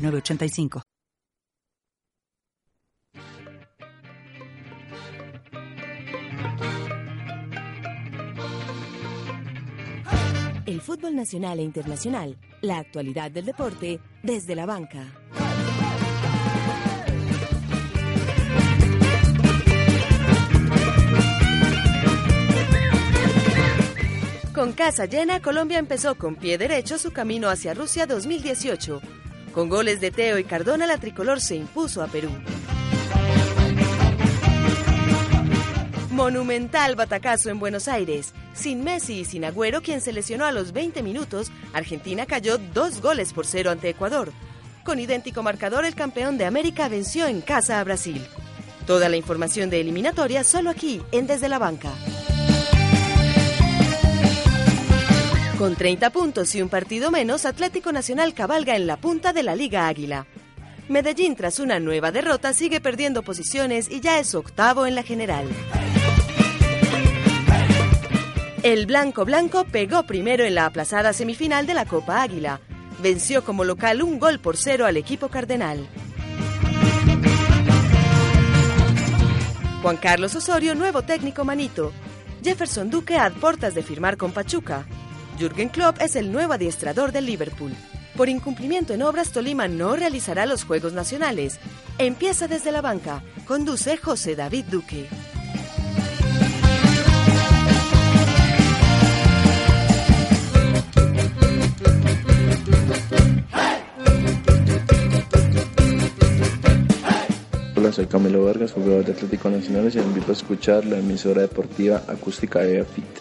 906985. El fútbol nacional e internacional, la actualidad del deporte desde la banca. Con casa llena, Colombia empezó con pie derecho su camino hacia Rusia 2018. Con goles de Teo y Cardona, la tricolor se impuso a Perú. Monumental batacazo en Buenos Aires. Sin Messi y sin Agüero, quien se lesionó a los 20 minutos, Argentina cayó dos goles por cero ante Ecuador. Con idéntico marcador, el campeón de América venció en casa a Brasil. Toda la información de eliminatoria solo aquí, en Desde la Banca. Con 30 puntos y un partido menos, Atlético Nacional cabalga en la punta de la Liga Águila. Medellín, tras una nueva derrota, sigue perdiendo posiciones y ya es octavo en la general. El Blanco Blanco pegó primero en la aplazada semifinal de la Copa Águila. Venció como local un gol por cero al equipo cardenal. Juan Carlos Osorio, nuevo técnico manito. Jefferson Duque a portas de firmar con Pachuca. Jürgen Klopp es el nuevo adiestrador del Liverpool. Por incumplimiento en obras, Tolima no realizará los Juegos Nacionales. Empieza desde la banca. Conduce José David Duque. Hola, soy Camilo Vargas, jugador de Atlético Nacional y les invito a escuchar la emisora deportiva acústica de AFIT.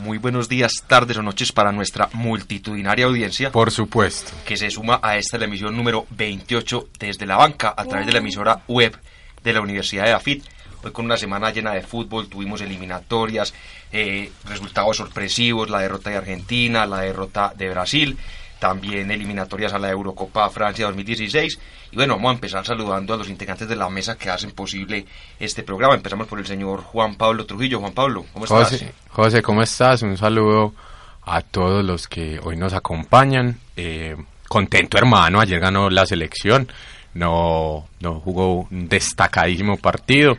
Muy buenos días, tardes o noches para nuestra multitudinaria audiencia. Por supuesto. Que se suma a esta la emisión número 28 desde la banca a través de la emisora web de la Universidad de AFIT. Hoy con una semana llena de fútbol, tuvimos eliminatorias, eh, resultados sorpresivos, la derrota de Argentina, la derrota de Brasil, también eliminatorias a la Eurocopa Francia 2016. Y bueno, vamos a empezar saludando a los integrantes de la mesa que hacen posible este programa. Empezamos por el señor Juan Pablo Trujillo. Juan Pablo, ¿cómo estás? José, José ¿cómo estás? Un saludo a todos los que hoy nos acompañan. Eh, contento, hermano. Ayer ganó la selección. No, no jugó un destacadísimo partido,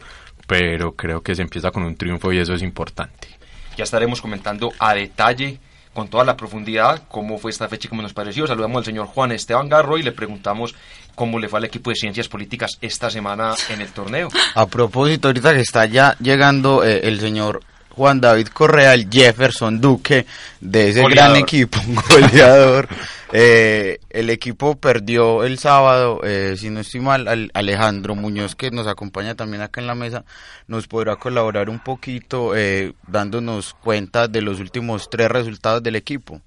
pero creo que se empieza con un triunfo y eso es importante. Ya estaremos comentando a detalle con toda la profundidad cómo fue esta fecha y cómo nos pareció. Saludamos al señor Juan Esteban Garro y le preguntamos cómo le fue al equipo de Ciencias Políticas esta semana en el torneo. A propósito, ahorita que está ya llegando eh, el señor Juan David Correa, el Jefferson Duque de ese Goleador. gran equipo, un goleador. Eh, el equipo perdió el sábado, eh, si no estoy mal, al- Alejandro Muñoz, que nos acompaña también acá en la mesa, nos podrá colaborar un poquito eh, dándonos cuenta de los últimos tres resultados del equipo.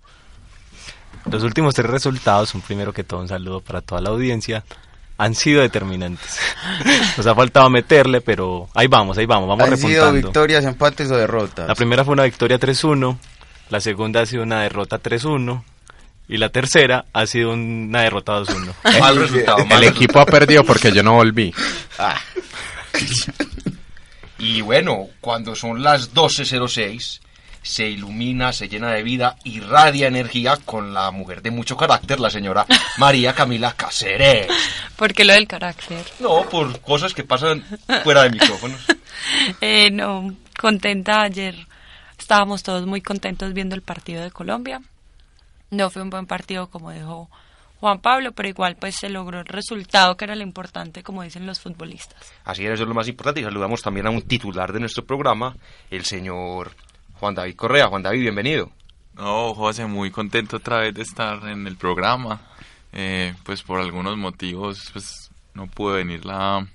Los últimos tres resultados, un primero que todo un saludo para toda la audiencia, han sido determinantes. Nos ha faltado meterle, pero ahí vamos, ahí vamos, vamos ¿Han sido repuntando. victorias, empates o derrotas? La primera fue una victoria 3-1, la segunda ha sido una derrota 3-1 y la tercera ha sido una derrota 2-1. Mal resultado. mal El resultado. equipo ha perdido porque yo no volví. Y bueno, cuando son las 12.06, se ilumina, se llena de vida, irradia energía con la mujer de mucho carácter, la señora María Camila Cáceres. ¿Por qué lo del carácter? No, por cosas que pasan fuera de micrófonos. Eh, no, contenta ayer. Estábamos todos muy contentos viendo el partido de Colombia. No fue un buen partido como dijo Juan Pablo, pero igual pues se logró el resultado que era lo importante, como dicen los futbolistas. Así es, eso es lo más importante. Y saludamos también a un titular de nuestro programa, el señor Juan David Correa. Juan David, bienvenido. No, José, muy contento otra vez de estar en el programa. Eh, pues por algunos motivos, pues no pude venir la,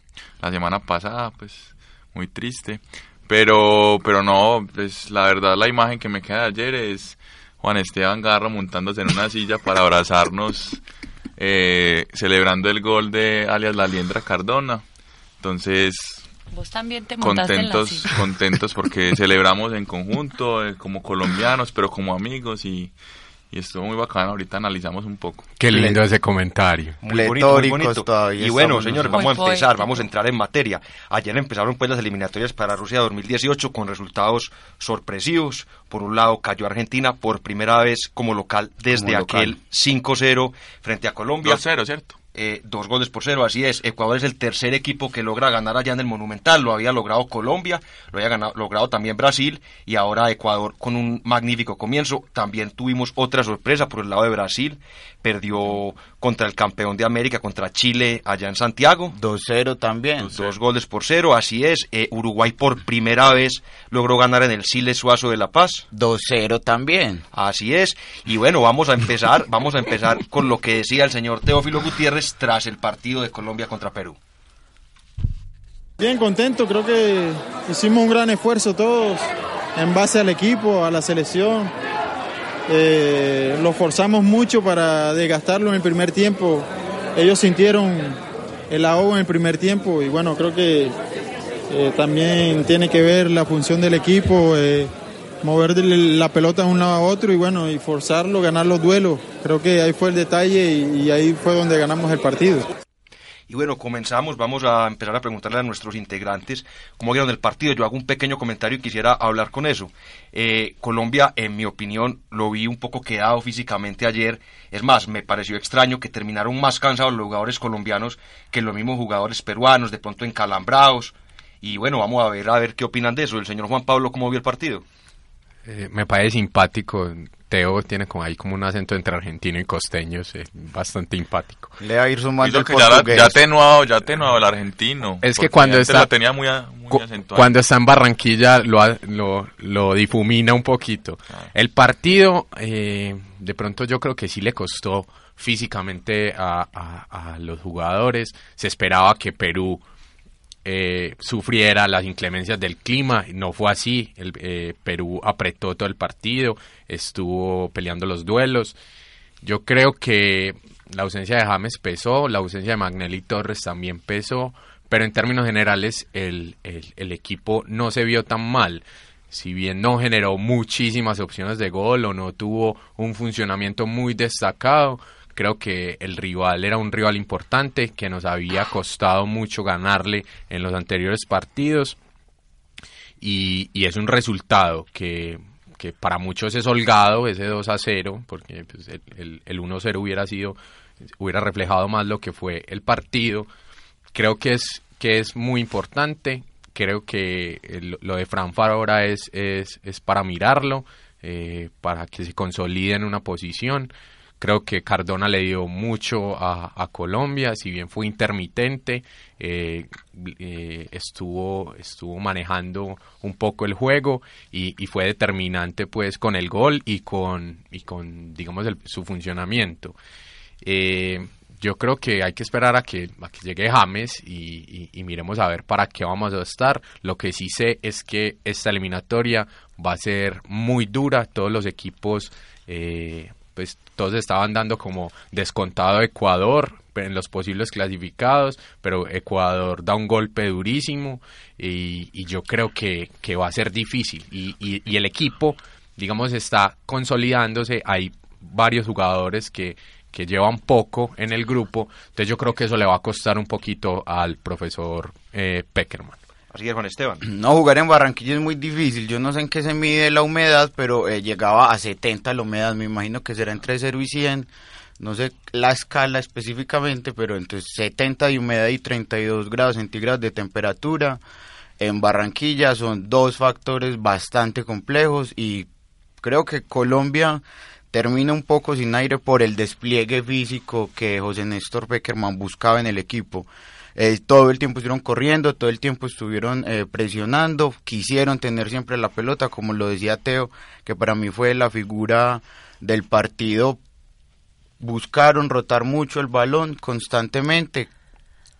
la semana pasada, pues muy triste. Pero, pero no, pues la verdad la imagen que me queda de ayer es Juan Esteban Garro montándose en una silla para abrazarnos, eh, celebrando el gol de alias La Liendra Cardona. Entonces, Vos también te montaste en la contentos, silla. contentos porque celebramos en conjunto, eh, como colombianos, pero como amigos y, y estuvo muy bacano. Ahorita analizamos un poco. Qué lindo ese comentario. Muy bonito, muy bonito. todavía Y bueno, estamos señores, nosotros. vamos a Muy empezar, poético. vamos a entrar en materia. Ayer empezaron pues las eliminatorias para Rusia 2018 con resultados sorpresivos. Por un lado, cayó Argentina por primera vez como local desde Como local. aquel 5-0 frente a Colombia. 2-0, ¿cierto? Eh, dos goles por cero, así es. Ecuador es el tercer equipo que logra ganar allá en el Monumental. Lo había logrado Colombia, lo había logrado también Brasil y ahora Ecuador con un magnífico comienzo. También tuvimos otra sorpresa por el lado de Brasil. Perdió contra el campeón de América, contra Chile, allá en Santiago. 2-0 también. Dos goles por cero, así es. Eh, Uruguay por primera vez logró ganar en el Siles Suazo de La Paz. 2-0 también. Así es. Y bueno, vamos a empezar, vamos a empezar con lo que decía el señor Teófilo Gutiérrez tras el partido de Colombia contra Perú. Bien, contento, creo que hicimos un gran esfuerzo todos en base al equipo, a la selección. Eh, lo forzamos mucho para desgastarlo en el primer tiempo. Ellos sintieron el ahogo en el primer tiempo y bueno, creo que eh, también tiene que ver la función del equipo, eh, mover la pelota de un lado a otro y bueno, y forzarlo, ganar los duelos. Creo que ahí fue el detalle y ahí fue donde ganamos el partido. Y bueno, comenzamos, vamos a empezar a preguntarle a nuestros integrantes cómo vieron el partido. Yo hago un pequeño comentario y quisiera hablar con eso. Eh, Colombia, en mi opinión, lo vi un poco quedado físicamente ayer. Es más, me pareció extraño que terminaron más cansados los jugadores colombianos que los mismos jugadores peruanos, de pronto encalambrados. Y bueno, vamos a ver a ver qué opinan de eso. El señor Juan Pablo, ¿cómo vio el partido? Eh, me parece simpático. Teo tiene como ahí como un acento entre argentino y costeño, es bastante simpático. Le va a ir sumando el que ya, portugués. ya atenuado, ya atenuado el argentino. Es que cuando está- tenía muy, muy Cu- acentuado. Cuando está en Barranquilla lo, ha- lo, lo difumina un poquito. El partido, eh, de pronto yo creo que sí le costó físicamente a, a- a los jugadores. Se esperaba que Perú eh, sufriera las inclemencias del clima. No fue así. El, eh, Perú apretó todo el partido, estuvo peleando los duelos. Yo creo que la ausencia de James pesó, la ausencia de Magnelli Torres también pesó, pero en términos generales el, el- el equipo no se vio tan mal. Si bien no generó muchísimas opciones de gol o no tuvo un funcionamiento muy destacado, creo que el rival era un rival importante que nos había costado mucho ganarle en los anteriores partidos y, es un resultado que, que para muchos es holgado, ese 2 a 0, porque pues, el, el, el 1 0 hubiera sido, hubiera reflejado más lo que fue el partido. Creo que es, que es muy importante, creo que lo de Franfar ahora es, es, es para mirarlo, eh, para que se consolide en una posición. Creo que Cardona le dio mucho a, Colombia, si bien fue intermitente, eh, eh, estuvo, estuvo manejando un poco el juego y, fue determinante pues con el gol y con, y con digamos, el- su funcionamiento. Eh, yo creo que hay que esperar a que, a que llegue James y, y- y miremos a ver para qué vamos a estar. Lo que sí sé es que esta eliminatoria va a ser muy dura. Todos los equipos, eh, pues todos estaban dando como descontado a Ecuador en los posibles clasificados, pero Ecuador da un golpe durísimo y, y yo creo que, que va a ser difícil. Y, y- y el equipo, digamos, está consolidándose. Hay varios jugadores que, que llevan poco en el grupo, entonces yo creo que eso le va a costar un poquito al profesor eh, Peckerman. Así Juan Esteban. No, jugar en Barranquilla es muy difícil. Yo no sé en qué se mide la humedad, pero eh, llegaba a 70 la humedad. Me imagino que será entre 0 y 100. No sé la escala específicamente, pero entre 70 de humedad y 32 grados centígrados de temperatura. En Barranquilla son dos factores bastante complejos y creo que Colombia termina un poco sin aire por el despliegue físico que José Néstor Beckerman buscaba en el equipo. Eh, todo el tiempo estuvieron corriendo, todo el tiempo estuvieron eh, presionando, quisieron tener siempre la pelota, como lo decía Teo, que para mí fue la figura del partido. Buscaron rotar mucho el balón constantemente,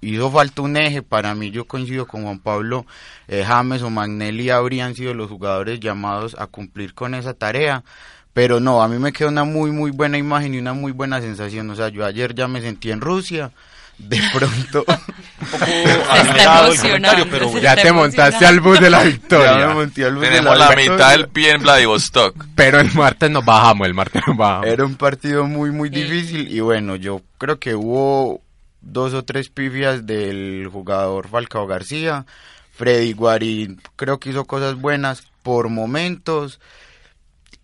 hizo falta un eje, para mí yo coincido con Juan Pablo, eh, James o Magnelli habrían sido los jugadores llamados a cumplir con esa tarea, Pero no, a mí me quedó una muy, muy buena imagen y una muy buena sensación. O sea, yo ayer ya me sentí en Rusia. De pronto, un poco acelerado el comentario, pero ya te montaste al bus de la victoria. Ya me monté al bus de Tenemos la la victoria. mitad del pie en Vladivostok. Pero el martes nos bajamos, el martes nos bajamos. Era un partido muy, muy difícil y bueno, yo creo que hubo dos o tres pifias del jugador Falcao García. Freddy Guarín creo que hizo cosas buenas por momentos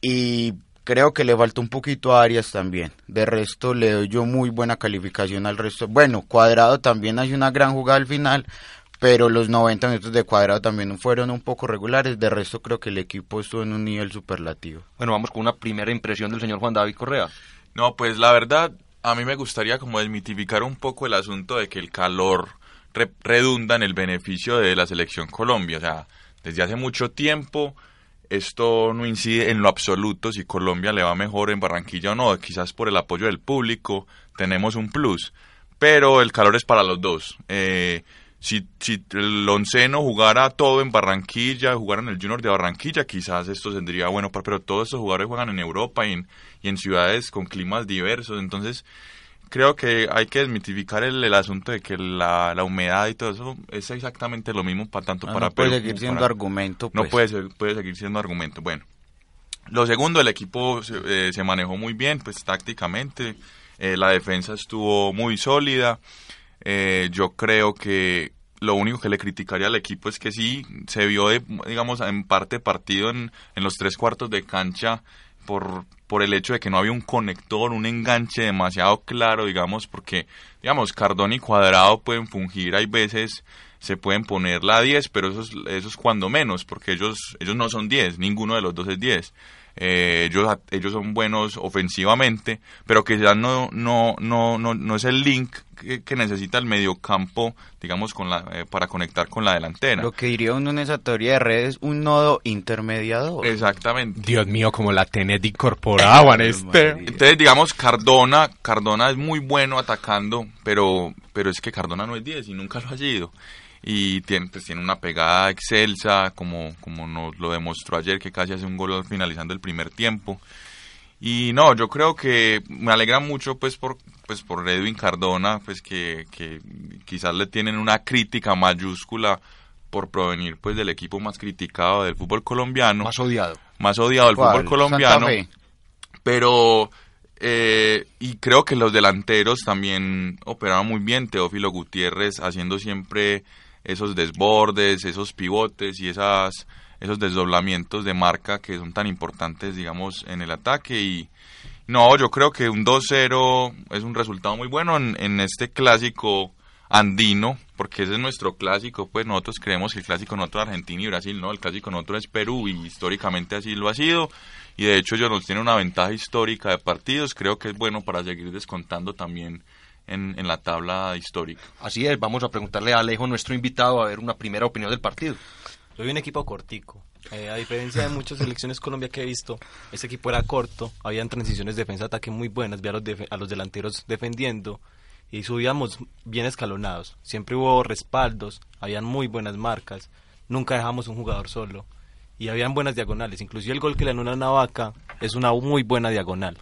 y creo que le faltó un poquito a Arias también. De resto le doy yo muy buena calificación al resto. Bueno, Cuadrado también hace una gran jugada al final, pero los 90 minutos de Cuadrado también fueron un poco regulares. De resto creo que el equipo estuvo en un nivel superlativo. Bueno, vamos con una primera impresión del señor Juan David Correa. No, pues la verdad, a mí me gustaría como desmitificar un poco el asunto de que el calor re- redunda en el beneficio de la selección Colombia. O sea, desde hace mucho tiempo esto no incide en lo absoluto si Colombia le va mejor en Barranquilla o no. Quizás por el apoyo del público tenemos un plus, pero el calor es para los dos. Eh, si, si el onceno jugara todo en Barranquilla, jugara en el Junior de Barranquilla, quizás esto tendría bueno, pero todos estos jugadores juegan en Europa y en, y en ciudades con climas diversos, entonces creo que hay que desmitificar el, el asunto de que la, la humedad y todo eso es exactamente lo mismo para tanto No, para no puede Perú seguir siendo para- argumento, No pues. puede, ser- puede seguir siendo argumento. Bueno, lo segundo, el equipo se, eh, se manejó muy bien, pues tácticamente. Eh, la defensa estuvo muy sólida. Eh, yo creo que lo único que le criticaría al equipo es que sí se vio, de, digamos, en parte partido en, en los tres cuartos de cancha por, por el hecho de que no había un conector, un enganche demasiado claro, digamos, porque, digamos, Cardón y Cuadrado pueden fungir, hay veces se pueden poner la 10, pero eso es, eso es cuando menos, porque ellos, ellos no son 10, ninguno de los dos es 10. Eh, ellos, ellos son buenos ofensivamente, pero que ya no, no, no, no, no es el link que, que necesita el mediocampo, digamos, con la, eh, para conectar con la delantera. Lo que diría uno en esa teoría de redes, un nodo intermediador. Exactamente. Dios mío, como la tenés incorporada, Juan Esteban. Entonces, digamos, Cardona, Cardona es muy bueno atacando, pero, pero es que Cardona no es 10 y nunca lo ha sido. Y tiene, pues, tiene una pegada excelsa, como, como nos lo demostró ayer, que casi hace un gol finalizando el primer tiempo. Y no, yo creo que me alegra mucho pues por pues por Edwin Cardona, pues que, que quizás le tienen una crítica mayúscula por provenir pues del equipo más criticado del fútbol colombiano. Más odiado. Más odiado del fútbol colombiano. Pero, eh, y creo que los delanteros también operaron muy bien. Teófilo Gutiérrez haciendo siempre esos desbordes, esos pivotes y esas, esos desdoblamientos de marca que son tan importantes, digamos, en el ataque. Y no, yo creo que un 2-0 es un resultado muy bueno en, en este clásico andino, porque ese es nuestro clásico, pues nosotros creemos que el clásico nosotros es Argentina y Brasil, no, el clásico nosotros es Perú y históricamente así lo ha sido. Y de hecho ellos nos tienen una ventaja histórica de partidos, creo que es bueno para seguir descontando también en, en la tabla histórica. Así es, vamos a preguntarle a Alejo, nuestro invitado, a ver una primera opinión del partido. Yo vi un equipo cortico. Eh, a diferencia de muchas selecciones Colombia que he visto, ese equipo era corto, habían transiciones defensa-ataque muy buenas, vi a los, a los delanteros defendiendo y subíamos bien escalonados. Siempre hubo respaldos, habían muy buenas marcas, nunca dejamos un jugador solo y habían buenas diagonales. Inclusive el gol que le anula a Navaca es una muy buena diagonal.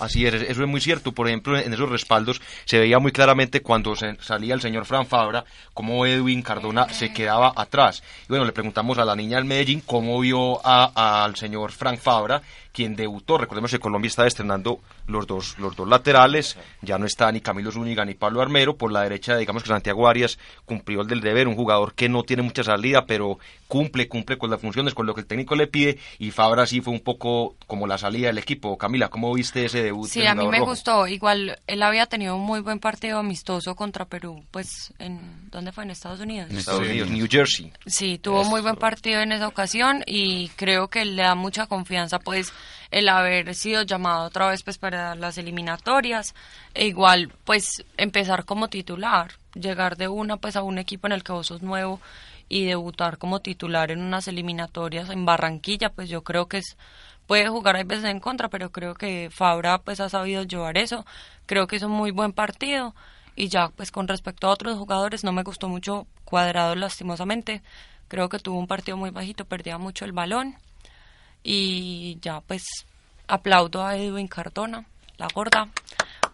Así es, eso es muy cierto. Por ejemplo, en esos respaldos se veía muy claramente cuando se- salía el señor Fran Fabra, cómo Edwin Cardona se quedaba atrás. Y bueno, le preguntamos a la niña del Medellín cómo vio al señor Frank Fabra, quien debutó. Recordemos que Colombia está estrenando los dos, los dos laterales. Ya no está ni Camilo Zúñiga ni Pablo Armero. Por la derecha, digamos que Santiago Arias cumplió el del deber, un jugador que no tiene mucha salida, pero cumple, cumple con las funciones, con lo que el técnico le pide. Y Fabra sí fue un poco como la salida del equipo. Camila, ¿cómo viste ese debut? Sí, a mí me rojo? gustó. Igual él había tenido un muy buen partido amistoso contra Perú, pues en ¿dónde fue? En Estados Unidos. En Estados Unidos, New Jersey. Sí, tuvo muy buen partido en esa ocasión y creo que le da mucha confianza pues el haber sido llamado otra vez pues para las eliminatorias e igual pues empezar como titular, llegar de una pues a un equipo en el que vos sos nuevo y debutar como titular en unas eliminatorias en Barranquilla, pues yo creo que es puede jugar hay veces en contra, pero creo que Fabra pues ha sabido llevar eso. Creo que es un muy buen partido y ya pues con respecto a otros jugadores no me gustó mucho Cuadrado lastimosamente. Creo que tuvo un partido muy bajito, perdía mucho el balón y ya pues aplaudo a Edwin Cardona, la gorda.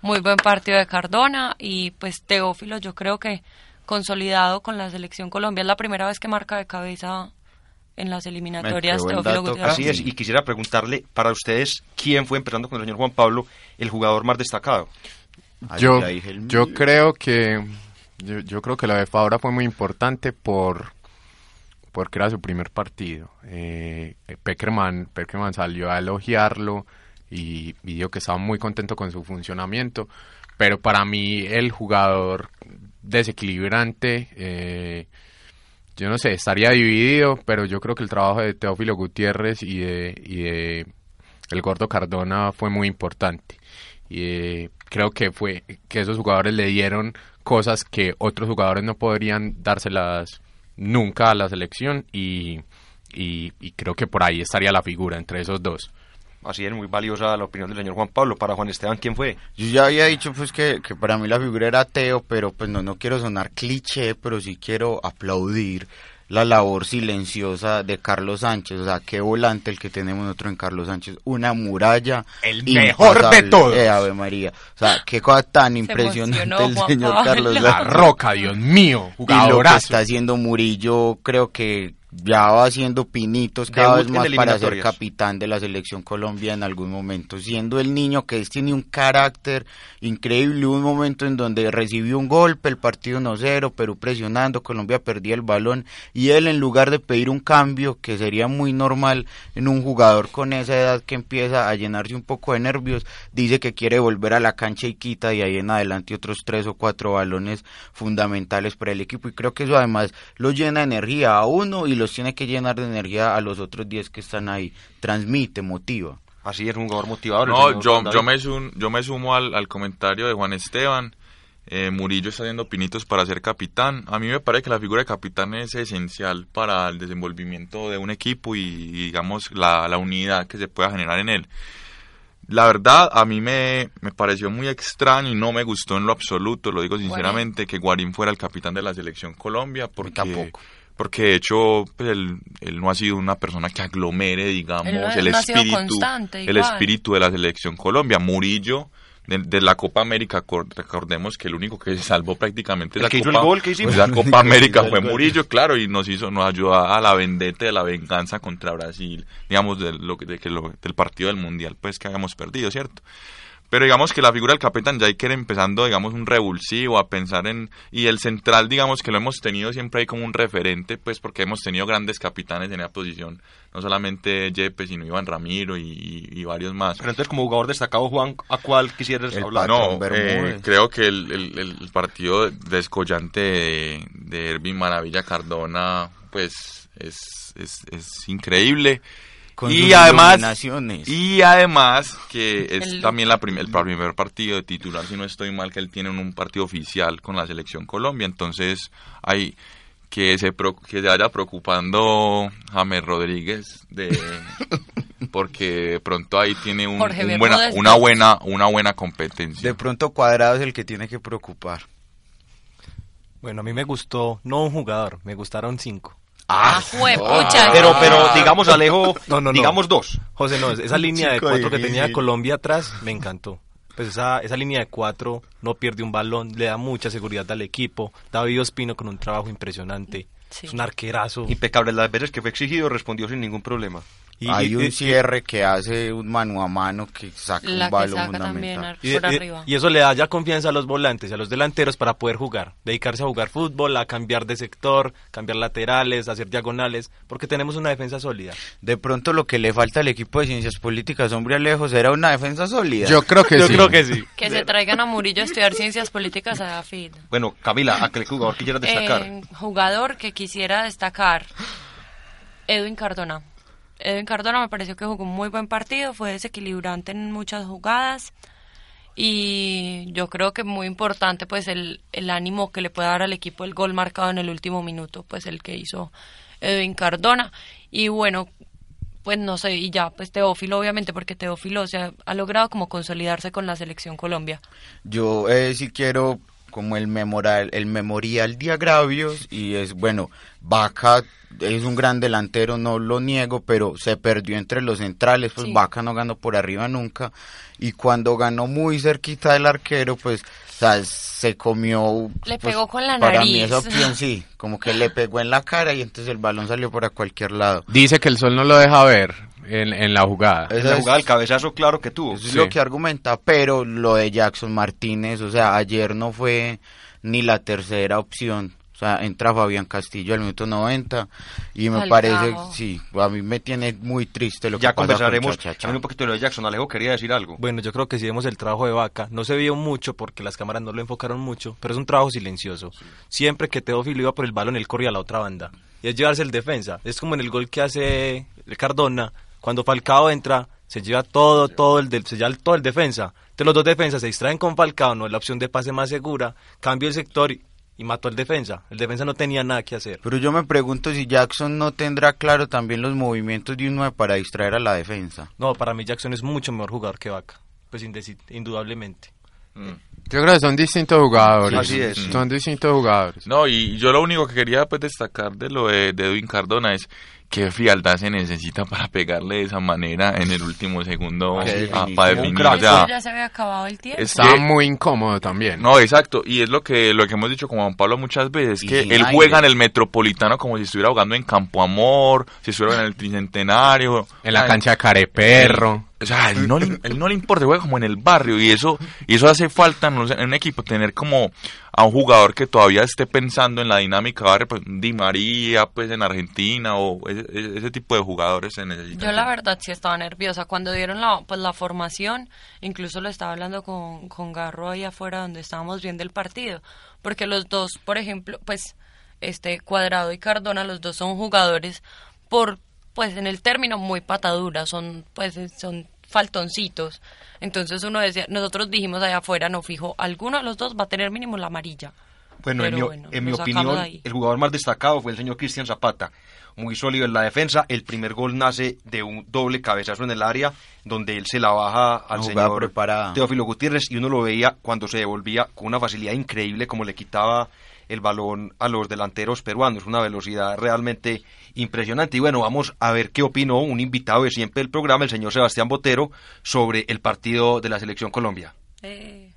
Muy buen partido de Cardona y pues Teófilo yo creo que consolidado con la selección Colombia. Es la primera vez que marca de cabeza en las eliminatorias Teófilo Gutiérrez. Así es, y quisiera preguntarle para ustedes quién fue, empezando con el señor Juan Pablo, el jugador más destacado. Yo, yo creo que yo, yo creo que la de Fabra fue muy importante por porque era su primer partido. Eh, Peckerman, Peckerman salió a elogiarlo y, y dijo que estaba muy contento con su funcionamiento, pero para mí el jugador desequilibrante, eh, yo no sé, estaría dividido, pero yo creo que el trabajo de Teófilo Gutiérrez y de, el Gordo Cardona fue muy importante. Y eh, creo que fue que esos jugadores le dieron cosas que otros jugadores no podrían dárselas nunca a la selección y, y, y creo que por ahí estaría la figura entre esos dos. Así es muy valiosa la opinión del señor Juan Pablo. Para Juan Esteban, ¿quién fue? Yo ya había dicho pues que, que para mí la figura era Teo, pero pues no, no quiero sonar cliché, pero sí quiero aplaudir la labor silenciosa de Carlos Sánchez, o sea, qué volante el que tenemos nosotros en Carlos Sánchez, una muralla el mejor de todos. Eh, Ave María, o sea, qué cosa tan impresionante el señor Carlos Sánchez. La roca, Dios mío, y lo que está haciendo Murillo, creo que ya va haciendo pinitos cada Debut vez más para ser capitán de la selección Colombia en algún momento, siendo el niño que tiene un carácter increíble, hubo un momento en donde recibió un golpe, el partido 1-0, Perú presionando, Colombia perdía el balón y él en lugar de pedir un cambio que sería muy normal en un jugador con esa edad que empieza a llenarse un poco de nervios, dice que quiere volver a la cancha y quita y ahí en adelante otros tres o cuatro balones fundamentales para el equipo y creo que eso además lo llena de energía a uno y los tiene que llenar de energía a los otros 10 que están ahí, transmite, motiva. Así es, un jugador motivador. No, yo, yo, me, sum- yo me sumo al, al comentario de Juan Esteban. Eh, Murillo está haciendo pinitos para ser capitán. A mí me parece que la figura de capitán es esencial para el desenvolvimiento de un equipo y, y, digamos, la, la unidad que se pueda generar en él. La verdad, a mí me, me pareció muy extraño y no me gustó en lo absoluto, lo digo sinceramente, que Guarín fuera el capitán de la selección Colombia, porque, tampoco. Porque de hecho pues, él, él no ha sido una persona que aglomere, digamos, Él no- el no espíritu, constante, el espíritu de la selección Colombia. Murillo, de, de la Copa América, cor- recordemos que el único que se salvó prácticamente El la que hizo Copa, el gol que hicimos. pues, la Copa América hizo fue. Murillo, claro, y nos hizo, nos ayudó a la vendetta de la venganza contra Brasil, digamos, de lo, que- de que lo- del partido del Mundial, pues que habíamos perdido, ¿cierto? Pero digamos que la figura del capitán ya hay que ir empezando, digamos, un revulsivo a pensar en... Y el central, digamos, que lo hemos tenido siempre ahí como un referente, pues porque hemos tenido grandes capitanes en esa posición. No solamente Yepes, sino Iván Ramiro y, y- y varios más. Pero entonces, como jugador destacado, Juan, ¿a cuál quisieras El hablar? No, eh, creo que el, el- el partido descollante de, de Ervin Maravilla Cardona, pues es, es, es increíble. Con y sus además, iluminaciones. y además que es El- también la prim- el primer partido de titular, si no estoy mal, que él tiene en un partido oficial con la selección Colombia. Entonces, hay que se, pro- que se vaya preocupando James Rodríguez de porque de pronto ahí tiene un, un buena, una buena una buena competencia. De pronto Cuadrado es el que tiene que preocupar. Bueno, a mí me gustó, no un jugador, me gustaron cinco. Ah, juepucha. Pero, pero, digamos, Alejo, No, no, no. digamos dos. José, no, esa línea de cuatro que tenía Colombia atrás me encantó. Pues esa, esa línea de cuatro no pierde un balón, le da mucha seguridad al equipo. David Ospino con un trabajo impresionante. Sí. Es un arquerazo. Impecable. Las veces que fue exigido, respondió sin ningún problema. Y- Hay y- un y- cierre que hace un mano a mano que saca La un que balón también fundamental. Y, por y- arriba. y eso le da ya confianza a los volantes y a los delanteros para poder jugar, dedicarse a jugar fútbol, a cambiar de sector, cambiar laterales, hacer diagonales, porque tenemos una defensa sólida. De pronto lo que le falta al equipo de ciencias políticas, hombre lejos, era una defensa sólida. Yo creo que Yo sí. creo que sí. Que se traigan a Murillo a estudiar ciencias políticas a FID. Bueno, Camila, ¿a qué jugador quisieras destacar? Eh, jugador que quisiera destacar, Edwin Cardona. Edwin Cardona me pareció que jugó un muy buen partido, fue desequilibrante en muchas jugadas y yo creo que muy importante pues el, el ánimo que le puede dar al equipo el gol marcado en el último minuto, pues el que hizo Edwin Cardona y bueno, pues no sé, y ya, pues Teófilo obviamente porque Teófilo o sea, ha logrado como consolidarse con la selección Colombia. Yo eh, sí quiero como el memorial, el memorial de agravios y es bueno, Vaca es un gran delantero, no lo niego, pero se perdió entre los centrales, pues Sí. Vaca no ganó por arriba nunca y cuando ganó muy cerquita del arquero, pues o sea, se comió Le pues, pegó con la para mí nariz. esa opción sí, como que le pegó en la cara y entonces el balón salió para cualquier lado. Dice que el sol no lo deja ver en, en la jugada. Esa La jugada del cabezazo claro que tuvo. Eso es Sí. lo que argumenta, pero lo de Jackson Martínez, o sea, ayer no fue ni la tercera opción. O sea, entra Fabián Castillo al minuto 90 y me parece, sí, a mí me tiene muy triste lo Ya que pasa con conversaremos también un poquito de lo de Jackson. Alejo quería decir algo. Bueno, yo creo que si vemos el trabajo de Vaca, no se vio mucho porque las cámaras no lo enfocaron mucho, pero es un trabajo silencioso. Siempre que Teófilo iba por el balón, él corría a la otra banda. Y es llevarse el defensa. Es como en el gol que hace el Cardona, cuando Falcao entra, se lleva todo, todo el, del- se lleva todo el defensa. Entonces los dos defensas se distraen con Falcao, no es la opción de pase más segura, cambio el sector y, y mató al defensa. El defensa no tenía nada que hacer. Pero yo me pregunto si Jackson no tendrá claro también los movimientos de un 9 para distraer a la defensa. No, para mí Jackson es mucho mejor jugador que Vaca. Pues indudablemente. Yo creo que son distintos jugadores. Así es. Son distintos jugadores. No, y yo lo único que quería pues destacar de lo de, de Edwin Cardona es qué frialdad se necesita para pegarle de esa manera en el último segundo Qué a- para definir. O sea, ya se había acabado el tiempo. es Estaba que- muy incómodo también. No, exacto, y es lo que lo que hemos dicho con Juan Pablo muchas veces, que él aire. juega en el Metropolitano como si estuviera jugando en Campo Amor, si estuviera en el Tricentenario, En la cancha de Careperro. O sea, él no, le, él no le importa, juega como en el barrio y eso y eso hace falta en un, equipo tener como a un jugador que todavía esté pensando en la dinámica barrio, pues Di María, pues en Argentina o ese tipo de jugadores se necesitan. Yo la verdad sí estaba nerviosa. Cuando dieron la, pues, la formación, incluso lo estaba hablando con, con Garro ahí afuera donde estábamos viendo el partido. Porque los dos, por ejemplo, pues este Cuadrado y Cardona, los dos son jugadores por, pues en el término muy patadura, son pues son faltoncitos. Entonces uno decía, nosotros dijimos allá afuera, no fijo, alguno de los dos va a tener mínimo la amarilla. Bueno, en mi, bueno, en mi opinión, el jugador más destacado fue el señor Cristian Zapata. Muy sólido en la defensa. El primer gol nace de un doble cabezazo en el área, donde él se la baja al jugada señor preparada. Teófilo Gutiérrez y uno lo veía cuando se devolvía con una facilidad increíble, como le quitaba el balón a los delanteros peruanos. Una velocidad realmente impresionante. Y bueno, vamos a ver qué opinó un invitado de siempre del programa, el señor Sebastián Botero, sobre el partido de la Selección Colombia. Eh,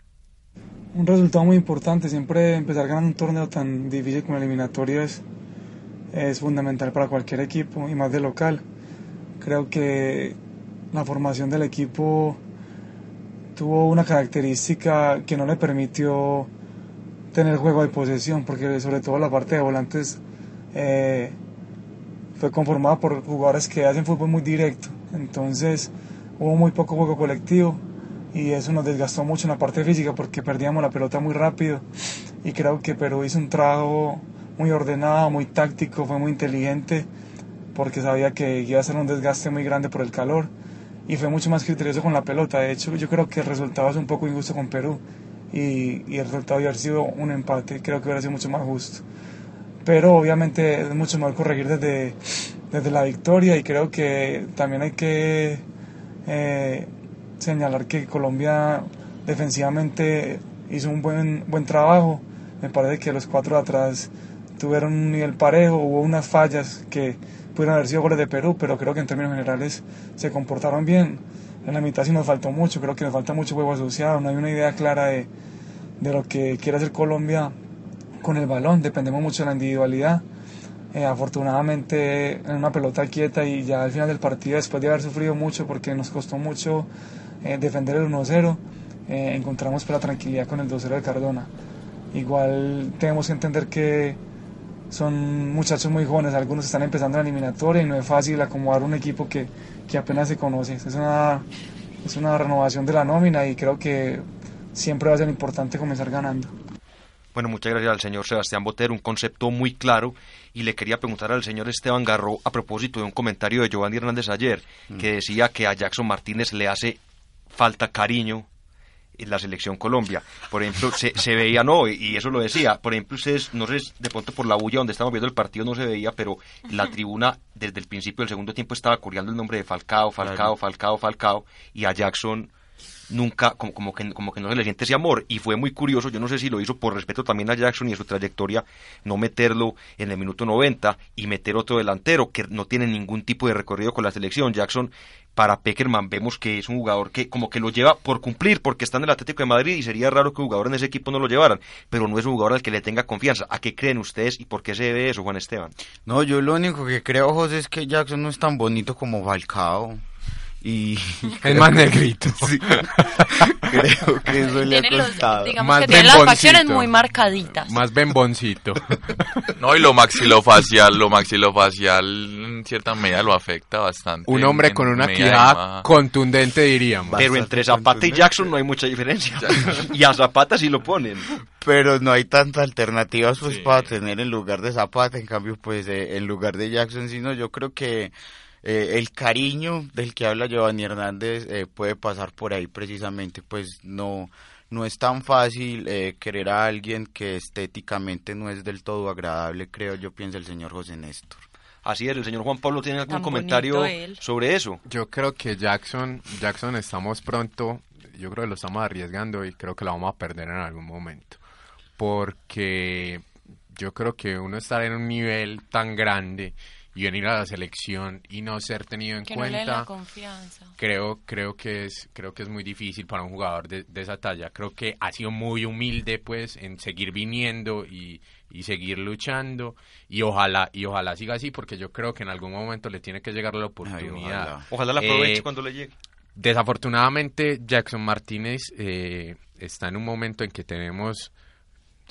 un resultado muy importante. Siempre empezar ganando un torneo tan difícil como eliminatorio es, es fundamental para cualquier equipo y más de local. Creo que la formación del equipo tuvo una característica que no le permitió tener juego de posesión, porque sobre todo la parte de volantes eh, fue conformada por jugadores que hacen fútbol muy directo. Entonces hubo muy poco juego colectivo y eso nos desgastó mucho en la parte física porque perdíamos la pelota muy rápido y creo que Perú hizo un trabajo muy ordenado, muy táctico, fue muy inteligente porque sabía que iba a ser un desgaste muy grande por el calor y fue mucho más criterioso con la pelota. De hecho, yo creo que el resultado es un poco injusto con Perú y, y el resultado haber sido un empate, creo que hubiera sido mucho más justo. Pero obviamente es mucho mejor corregir desde, desde la victoria y creo que también hay que eh, señalar que Colombia defensivamente hizo un buen, buen trabajo. Me parece que los cuatro atrás tuvieron un nivel parejo, hubo unas fallas que pudieron haber sido goles de Perú, pero creo que en términos generales se comportaron bien. En la mitad sí nos faltó mucho, creo que nos falta mucho juego asociado, no hay una idea clara de, de lo que quiere hacer Colombia con el balón, dependemos mucho de la individualidad. Eh, afortunadamente en una pelota quieta y ya al final del partido, después de haber sufrido mucho porque nos costó mucho eh, defender el 1-0, eh, encontramos la tranquilidad con el 2-0 de Cardona. Igual tenemos que entender que son muchachos muy jóvenes, algunos están empezando la eliminatoria y no es fácil acomodar un equipo que, que apenas se conoce. Es una, es una renovación de la nómina y creo que siempre va a ser importante comenzar ganando. Bueno, muchas gracias al señor Sebastián Botero, un concepto muy claro. Y le quería preguntar al señor Esteban Garro a propósito de un comentario de Giovanni Hernández ayer, que decía que a Jackson Martínez le hace falta cariño la selección Colombia. Por ejemplo, se, se veía, no, y eso lo decía, por ejemplo, ustedes, no sé, de pronto por la bulla donde estamos viendo el partido no se veía, pero la tribuna desde el principio del segundo tiempo estaba coreando el nombre de Falcao, Falcao, Claro. Falcao, Falcao, y a Jackson nunca, como, como, que, como que no se le siente ese amor. Y fue muy curioso, yo no sé si lo hizo por respeto también a Jackson y a su trayectoria, no meterlo en el minuto 90 y meter otro delantero que no tiene ningún tipo de recorrido con la selección. Jackson, para Peckerman, vemos que es un jugador que como que lo lleva por cumplir, porque está en el Atlético de Madrid y sería raro que un jugador en ese equipo no lo llevaran, pero no es un jugador al que le tenga confianza. ¿A qué creen ustedes y por qué se debe eso, Juan Esteban? No, yo lo único que creo, José, es que Jackson no es tan bonito como Falcao. Y es más negrito. Sí. creo que eso le ha los- costado. digamos Más que tiene las bemboncito. facciones muy marcaditas. Más bemboncito. No, y lo maxilofacial, lo maxilofacial en cierta medida lo afecta bastante. Un hombre en- con una quijada contundente, diríamos. Pero entre Zapata y Jackson no hay mucha diferencia. y a Zapata sí lo ponen. Pero no hay tantas alternativas pues para tener en lugar de Zapata, en cambio pues eh, en lugar de Jackson, sino yo creo que eh, el cariño del que habla Giovanni Hernández eh, puede pasar por ahí precisamente, pues no no es tan fácil eh, querer a alguien que estéticamente no es del todo agradable, creo yo, piensa el señor José Néstor. Así es, el señor Juan Pablo tiene algún Tan comentario él. sobre eso. Yo creo que Jackson, Jackson estamos pronto, yo creo que lo estamos arriesgando y creo que lo vamos a perder en algún momento. Porque yo creo que uno estar en un nivel tan grande y venir a la selección y no ser tenido en que no la cuenta, confianza. creo, creo que es, creo que es muy difícil para un jugador de, de esa talla. Creo que ha sido muy humilde pues en seguir viniendo y, y seguir luchando y ojalá, y ojalá siga así porque yo creo que en algún momento le tiene que llegar la oportunidad. ojalá. Ojalá la aproveche Eh, cuando le llegue. Desafortunadamente, Jackson Martínez eh, está en un momento en que tenemos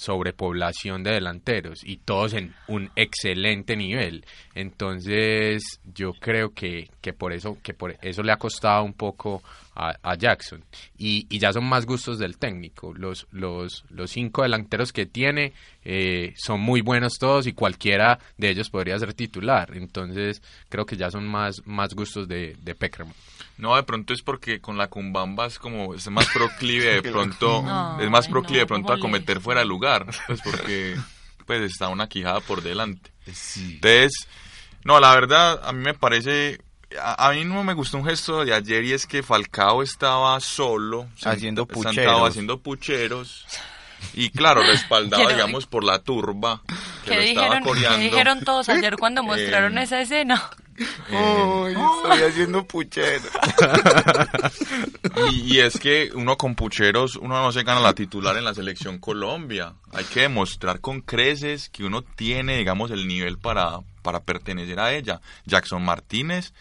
sobrepoblación de delanteros y todos en un excelente nivel. Entonces, yo creo que, que por eso que por eso le ha costado un poco a, a Jackson. Y, y ya son más gustos del técnico. Los, los, los cinco delanteros que tiene eh, son muy buenos todos y cualquiera de ellos podría ser titular. Entonces, creo que ya son más, más gustos de, de Peckerman. No, de pronto es porque con la cumbamba es como, es más proclive de pronto, No, es más proclive de pronto ¿cómo a cometer fuera de lugar, pues porque pues está una quijada por delante. Entonces, no, la verdad, a mí me parece, a, a mí no me gustó un gesto de ayer y es que Falcao estaba solo, Haciendo senta- sentado pucheros. haciendo pucheros. Y claro, respaldado, Quiero- digamos, por la turba que ¿Qué lo estaba dijeron, qué coreando. dijeron todos ayer cuando mostraron Eh, esa escena? Ay, estoy haciendo puchero. Y, y es que uno con pucheros, uno no se gana la titular en la selección Colombia. Hay que demostrar con creces que uno tiene, digamos, el nivel para, para pertenecer a ella. Jackson Martínez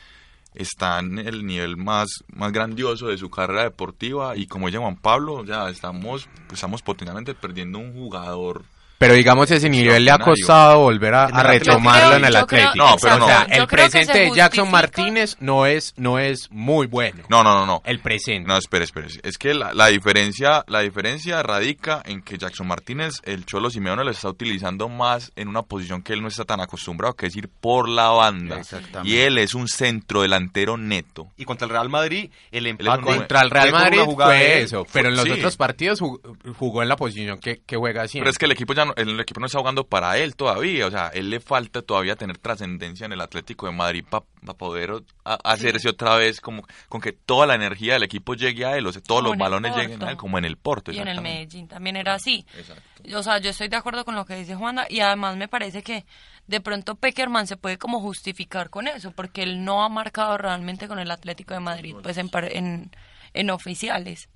está en el nivel más, más grandioso de su carrera deportiva y como dice Juan Pablo, ya estamos, estamos potencialmente perdiendo un jugador. Pero digamos ese nivel le ha costado volver a, retomarlo en el Atlético. No, pero no. O sea, el que presente se de Jackson Martínez no es no es muy bueno. No, no, no, no. El presente. No, espere, espere. Es que la, la diferencia la diferencia radica en que Jackson Martínez, el Cholo Simeone, lo está utilizando más en una posición que él no está tan acostumbrado, que es ir por la banda. Exactamente. Y él es un centro delantero neto. Y contra el Real Madrid, el empate. Contra el Real Madrid fue eso, pero en los Sí. otros partidos jugó, jugó en la posición que, que juega siempre. Pero es que el equipo ya no, el, equipo no está jugando para él todavía, o sea, él le falta todavía tener trascendencia en el Atlético de Madrid para poder a- hacerse otra vez como con que toda la energía del equipo llegue a él, o sea, todos Como los balones lleguen a él como en el Porto. Y en el. Medellín también era así. Exacto. O sea, yo estoy de acuerdo con lo que dice Juana y además me parece que de pronto Peckerman se puede como justificar con eso, porque él no ha marcado realmente con el Atlético de Madrid, pues en, en, en oficiales.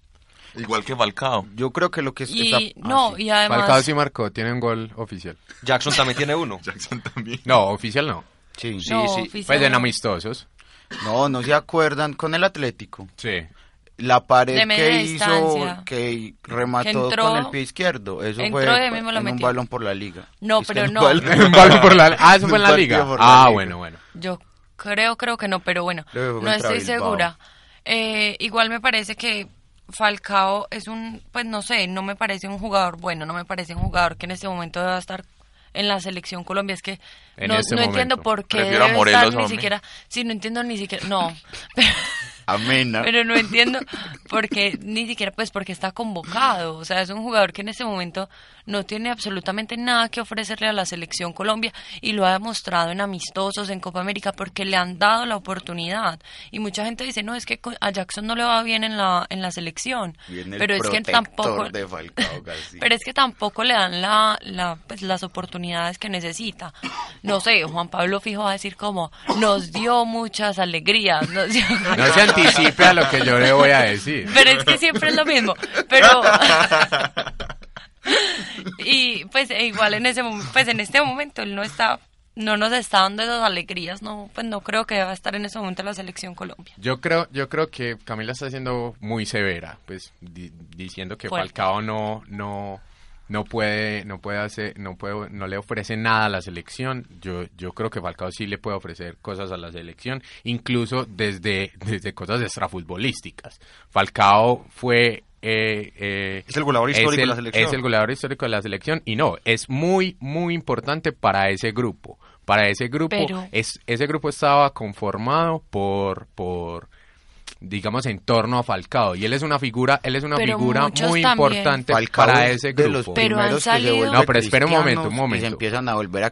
Igual que Falcao. Yo creo que lo que es- Y está- ah, no, sí. y además... Falcao sí marcó, tiene un gol oficial. Jackson también tiene uno. Jackson también. No, oficial no. Sí. Sí, no, sí. oficial Pues en amistosos. No, no se acuerdan con el Atlético. Sí. La pared que hizo, distancia. que remató Que entró- con el pie izquierdo, eso entró fue y mismo lo en un balón por la liga. No, Es pero no. balón- Un balón por la- Ah, eso fue en la liga. partido por la Ah, liga. bueno, bueno. Yo creo, creo que no, pero bueno, no estoy segura. Eh, igual me parece que Falcao es un, pues no sé, no me parece un jugador bueno, no me parece un jugador que en este momento deba estar en la selección Colombia. Es que En no, este no entiendo por qué Prefiero a debe Morelos, estar ni siquiera, sí, no entiendo ni siquiera, no, pero, Amena. Pero no entiendo por qué, ni siquiera pues porque está convocado. O sea, es un jugador que en este momento no tiene absolutamente nada que ofrecerle a la selección Colombia y lo ha demostrado en amistosos, en Copa América, porque le han dado la oportunidad. Y mucha gente dice, no, es que a Jackson no le va bien en la, en la selección. pero es que tampoco... pero es que tampoco le dan la, la, pues, las oportunidades que necesita. No sé, Juan Pablo Fijo va a decir como, nos dio muchas alegrías. no se anticipe a lo que yo le voy a decir. Pero es que siempre es lo mismo. Pero... y pues e igual en ese pues en este momento él no está no nos está dando esas alegrías, no, pues no creo que va a estar en ese momento en la selección Colombia. Yo creo, yo creo que Camila está siendo muy severa, pues diciendo que Falcao no, no, no puede, no puede hacer, no puede, no le ofrece nada a la selección. Yo, yo creo que Falcao sí le puede ofrecer cosas a la selección, incluso desde, desde cosas extrafutbolísticas. Falcao fue eh, eh, es el goleador histórico de la selección. Es el goleador histórico de la selección y no, es muy, muy importante para ese grupo. Para ese grupo, es, ese grupo estaba conformado por, por digamos en torno a Falcao. Y él es una figura él es una figura muy importante para ese grupo. los pero que se no pero espera un momento un momento se empiezan a volver a,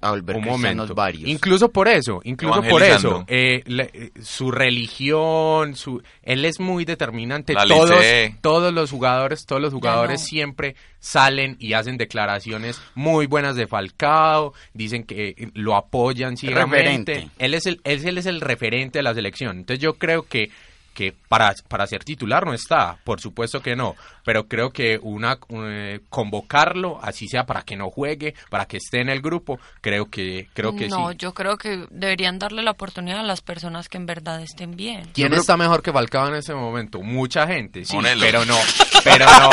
a volver un momento. varios. Incluso por eso incluso por eso eh, eh, su religión su él es muy determinante. Todos todos los jugadores todos los jugadores siempre salen y hacen declaraciones muy buenas de Falcao dicen que lo apoyan ciegamente. Él es el él es el referente de la selección. Entonces yo creo que que para, para ser titular no está, por supuesto que no, pero creo que una eh, convocarlo, así sea para que no juegue, para que esté en el grupo, creo que creo que no, yo creo que deberían darle la oportunidad a las personas que en verdad estén bien. ¿Quién está mejor que Falcao en ese momento? Mucha gente, sí, pero no, pero no,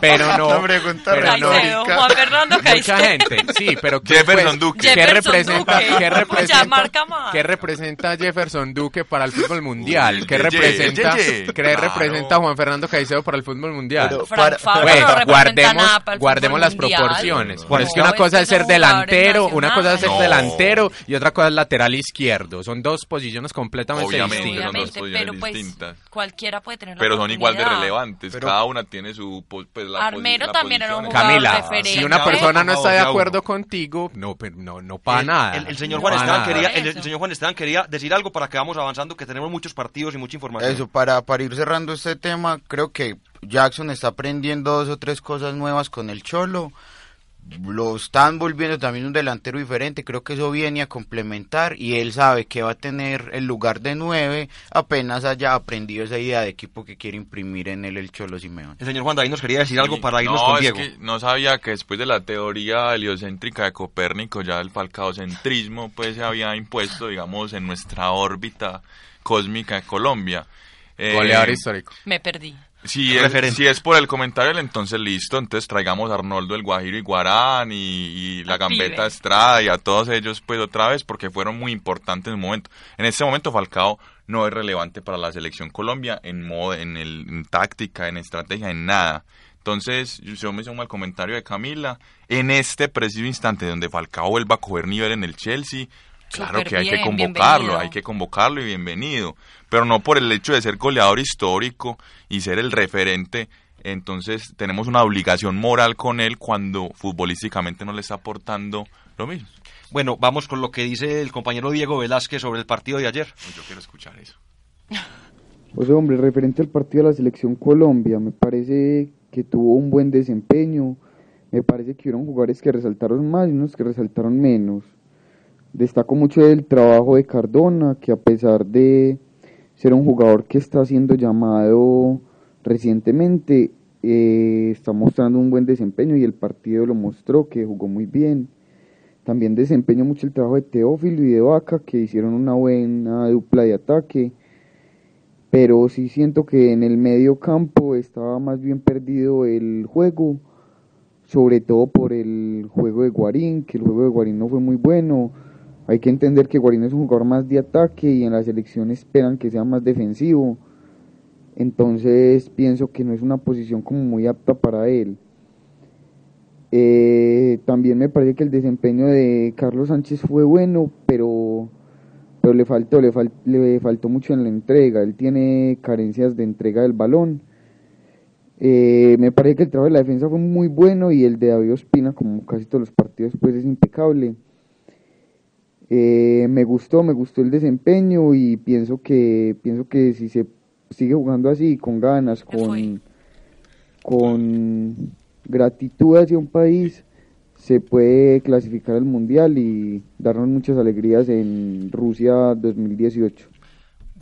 pero no, pero no, Juan Fernando Mucha gente, sí, pero Jefferson Duque. ¿qué representa, ¿qué representa, ¿qué representa Jefferson Duque para el fútbol mundial? ¿Qué representa, ¿qué representa Juan Fernando Caicedo para el fútbol mundial? guardemos, guardemos las proporciones. Por es que una cosa es ser delantero, una cosa es ser delantero y otra cosa es lateral izquierdo. Son dos posiciones completamente distintas. pero pues cualquiera puede tener Pero son igual de relevantes. Cada una tiene su pues, la Armero también era un Camila, si una persona no está de acuerdo contigo, no, no, no para nada. El, señor Juan Esteban quería, el, señor Juan Esteban quería decir algo para que vamos avanzando, que tenemos muchos partidos y mucha información. Eso, para, para ir cerrando este tema, creo que Jackson está aprendiendo dos o tres cosas nuevas con el Cholo. Lo están volviendo también un delantero diferente, creo que eso viene a complementar y él sabe que va a tener el lugar de nueve apenas haya aprendido esa idea de equipo que quiere imprimir en él el Cholo Simeón. El señor Juan David nos quería decir algo para irnos con Diego. no sabía que después de la teoría heliocéntrica de Copérnico ya el falcaocentrismo pues se había impuesto digamos en nuestra órbita cósmica de Colombia. Goleador eh, histórico. Me perdí. Si es, si es por el comentario, entonces listo. Entonces traigamos a Arnoldo el Guajiro y, y la Gambeta Estrada y a todos ellos, pues otra vez, porque fueron muy importantes en el momento. En este momento, Falcao no es relevante para la selección Colombia en modo, en, el, en táctica, en estrategia, en nada. Entonces, yo me sumo al comentario de Camila. En este preciso instante donde Falcao vuelva a coger nivel en el Chelsea, Claro que hay que convocarlo, hay que convocarlo y bienvenido, pero no por el hecho de ser goleador histórico y ser el referente, entonces tenemos una obligación moral con él cuando futbolísticamente no le está aportando lo mismo. Bueno, vamos con lo que dice el compañero Diego Velázquez sobre el partido de ayer. Yo quiero escuchar eso. Pues hombre, referente al partido de la selección Colombia, me parece que tuvo un buen desempeño, me parece que hubieron jugadores que resaltaron más y unos que resaltaron menos. Destaco mucho el trabajo de Cardona, que a pesar de ser un jugador que está siendo llamado recientemente, eh, está mostrando un buen desempeño y el partido lo mostró, que jugó muy bien. También desempeñó mucho el trabajo de Teófilo y de Vaca, que hicieron una buena dupla de ataque. Pero sí siento que en el medio campo estaba más bien perdido el juego, sobre todo por el juego de Guarín, que el juego de Guarín no fue muy bueno hay que entender que Guarín es un jugador más de ataque y en la selección esperan que sea más defensivo. Entonces pienso que no es una posición como muy apta para él. Eh, también me parece que el desempeño de Carlos Sánchez fue bueno, pero pero le faltó, le, le faltó mucho en la entrega, él tiene carencias de entrega del balón. Eh, me parece que el trabajo de la defensa fue muy bueno y el de David Ospina, como casi todos los partidos, pues es impecable. Eh, me gustó, me gustó el desempeño y pienso que pienso que si se sigue jugando así, con ganas, con, con gratitud hacia un país, se puede clasificar al Mundial y darnos muchas alegrías en Rusia 2018.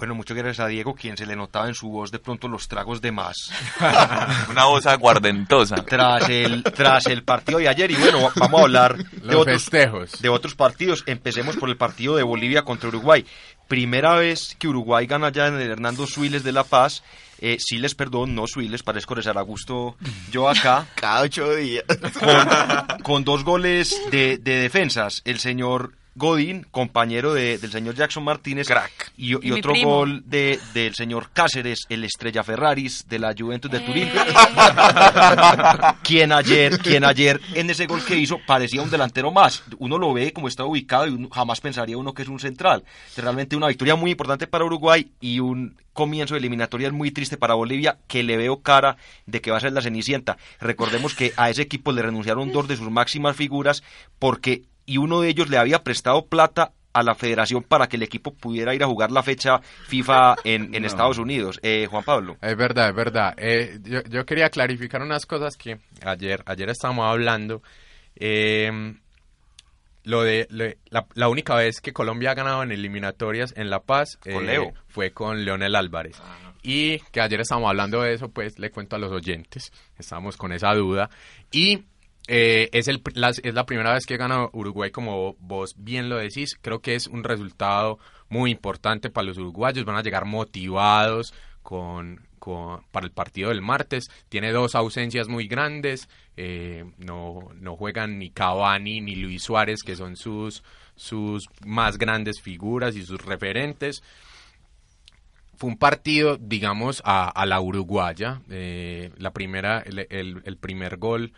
Bueno, muchas gracias a Diego, quien se le notaba en su voz de pronto los tragos de más. Una voz aguardentosa. Tras el, tras el partido de ayer, y bueno, vamos a hablar de otros, festejos. de otros partidos. Empecemos por el partido de Bolivia contra Uruguay. Primera vez que Uruguay gana ya en el Hernando Suiles de La Paz. Eh, Siles, perdón, no Suiles, parezco de Saragusto yo acá. Cada ocho días. Con, con dos goles de, de defensas. El señor Godín, compañero de- del señor Jackson Martínez. Crack. Y, y Y mi otro primo. gol de, del señor Cáceres, el estrella Ferraris de la Juventus de Turín. quien ayer, quien ayer en ese gol que hizo parecía un delantero más. Uno lo ve como está ubicado y uno- jamás pensaría uno que es un central. Realmente una victoria muy importante para Uruguay y un comienzo de eliminatorias muy triste para Bolivia que le veo cara de que va a ser la cenicienta. Recordemos que a ese equipo le renunciaron dos de sus máximas figuras porque y uno de ellos le había prestado plata a la federación para que el equipo pudiera ir a jugar la fecha FIFA en, en No. Estados Unidos. Eh, Juan Pablo. Es verdad, es verdad. Eh, yo, yo quería clarificar unas cosas que ayer, ayer estábamos hablando. Eh, lo de lo la, la única vez que Colombia ha ganado en eliminatorias en La Paz Con Leo. fue con Leonel Álvarez. Y que ayer estábamos hablando de eso, pues le cuento a los oyentes, estábamos con esa duda. Y eh, es, el, la, es la primera vez que gana Uruguay, como vos bien lo decís. Creo que es un resultado muy importante para los uruguayos. Van a llegar motivados con, con- para el partido del martes. Tiene dos ausencias muy grandes. eh, no, no juegan ni Cavani ni Luis Suárez, que son sus, sus más grandes figuras y sus referentes fue un partido, digamos, a, a la uruguaya. Eh, la primera, el, el- el primer gol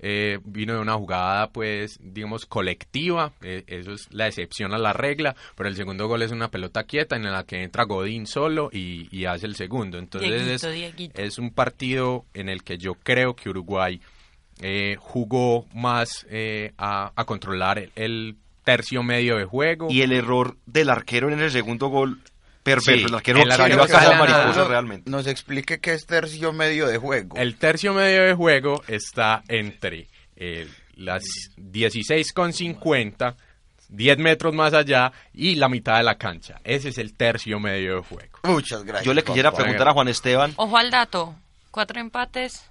eh, vino de una jugada, pues, digamos, colectiva. Eh, eso es la excepción a la regla. Pero el segundo gol es una pelota quieta en la que entra Godín solo y, y hace el segundo. Entonces Dieguito, es, Dieguito. es un partido en el que yo creo que Uruguay eh, jugó más eh, a, a controlar el, el tercio medio de juego. Y el error del arquero en el segundo gol perverso. Sí, el arquero el salió arquero a casa sale a mariposa realmente. Nos explique qué es tercio medio de juego. El tercio medio de juego está entre eh, las 16,50, 10 metros más allá y la mitad de la cancha. Ese es el tercio medio de juego. Muchas gracias. Yo le quisiera papá. preguntar a Juan Esteban. Ojo al dato, cuatro empates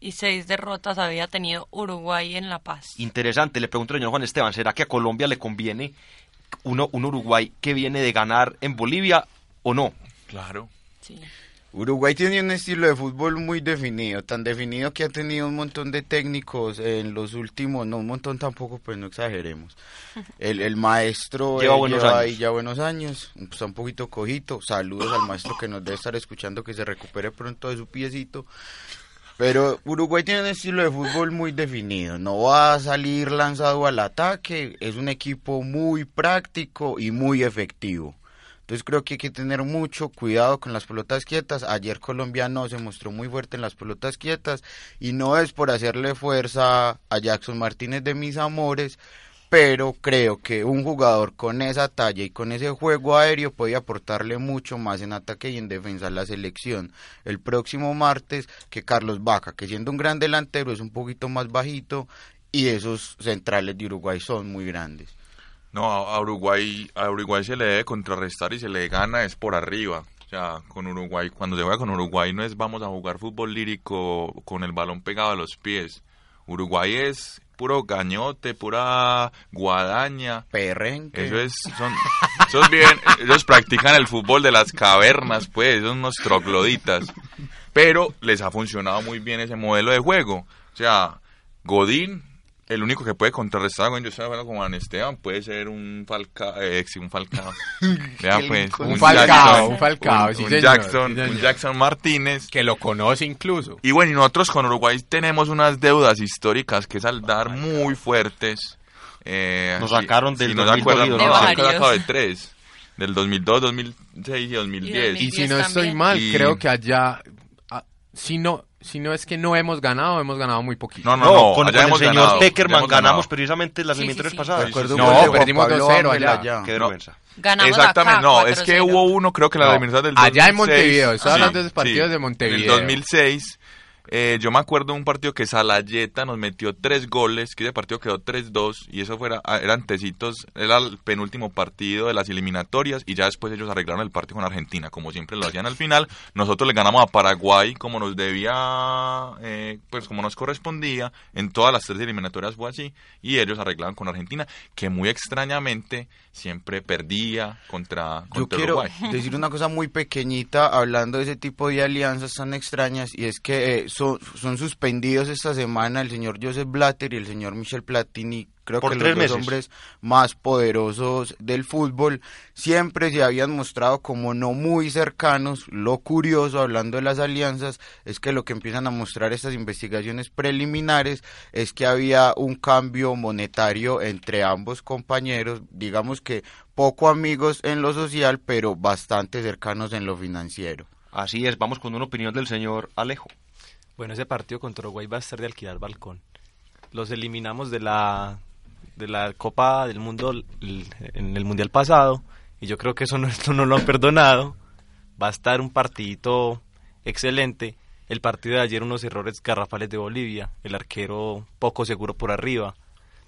y seis derrotas había tenido Uruguay en La Paz. Interesante, le pregunto al señor Juan Esteban, ¿será que a Colombia le conviene uno, un Uruguay que viene de ganar en Bolivia o no? Claro. Sí. Uruguay tiene un estilo de fútbol muy definido, tan definido que ha tenido un montón de técnicos en los últimos, no un montón tampoco, pues no exageremos. El, el maestro Lleva eh, buenos lleva años. ahí ya buenos años, está un poquito cojito. Saludos al maestro que nos debe estar escuchando, que se recupere pronto de su piecito. Pero Uruguay tiene un estilo de fútbol muy definido, no va a salir lanzado al ataque, es un equipo muy práctico y muy efectivo. Entonces creo que hay que tener mucho cuidado con las pelotas quietas. Ayer Colombia no se mostró muy fuerte en las pelotas quietas y no es por hacerle fuerza a Jackson Martínez de mis amores, pero creo que un jugador con esa talla y con ese juego aéreo puede aportarle mucho más en ataque y en defensa a la selección el próximo martes que Carlos Vaca, que siendo un gran delantero es un poquito más bajito y esos centrales de Uruguay son muy grandes. No, a Uruguay, a Uruguay se le debe contrarrestar y se le gana es por arriba. O sea, con Uruguay, cuando se juega con Uruguay no es vamos a jugar fútbol lírico con el balón pegado a los pies. Uruguay es puro gañote, pura guadaña. Perrenque. Eso es, son, esos bien, ellos practican el fútbol de las cavernas, pues, son unos trogloditas. Pero les ha funcionado muy bien ese modelo de juego. O sea, Godín, el único que puede contrarrestar cuando yo estoy hablando con Juan Esteban puede ser un Falcao, eh, sí, un Falcao. Vea, pues, lindo. Un Falcao, Jackson, un Falcao, un- sí, un señor, Jackson, sí, un Jackson Martínez. Que lo conoce incluso. Y bueno, y nosotros con Uruguay tenemos unas deudas históricas que saldar muy fuertes. Eh, Nos sacaron del sí, nos 2002 acuerdan- y nos de tres. Del 2002, 2006 y 2010. Y si no estoy mal, Y- creo que allá, si no, si no es que no hemos ganado, hemos ganado muy poquito. No, no, no, con, allá con el hemos señor ganado, Peckerman ganamos ganado. precisamente las Sí, sí, eliminatorias sí. pasadas. Recuerdo No, perdimos Juan Pablo 2-0 Ángel allá. Qué vergüenza. Ganamos Exactamente, acá, no, es que 4-0. hubo uno, creo que la No, eliminatoria del allá en 2006, Montevideo, sí, de los partidos sí. de Montevideo. En el 2006, eh, yo me acuerdo de un partido que Salayeta nos metió tres goles, que ese partido quedó 3-2, y eso fuera, ah, eran tecitos, era el penúltimo partido de las eliminatorias, y ya después ellos arreglaron el partido con Argentina, como siempre lo hacían al final. Nosotros le ganamos a Paraguay como nos debía, eh, pues como nos correspondía, en todas las tres eliminatorias fue así, y ellos arreglaban con Argentina, que muy extrañamente siempre perdía contra, Yo contra quiero Uruguay. decir una cosa muy pequeñita hablando de ese tipo de alianzas tan extrañas y es que eh, son, son suspendidos esta semana el señor Joseph Blatter y el señor Michel Platini, creo Por que tres los dos meses. hombres más poderosos del fútbol, siempre se habían mostrado como no muy cercanos. Lo curioso, hablando de las alianzas, es que lo que empiezan a mostrar estas investigaciones preliminares es que había un cambio monetario entre ambos compañeros, digamos que poco amigos en lo social, pero bastante cercanos en lo financiero. Así es, vamos con una opinión del señor Alejo. Bueno, ese partido contra Uruguay va a ser de alquilar balcón. Los eliminamos de la de la Copa del Mundo en el Mundial pasado y yo creo que eso no, no lo han perdonado. Va a estar un partidito excelente. El partido de ayer unos errores garrafales de Bolivia, el arquero poco seguro por arriba.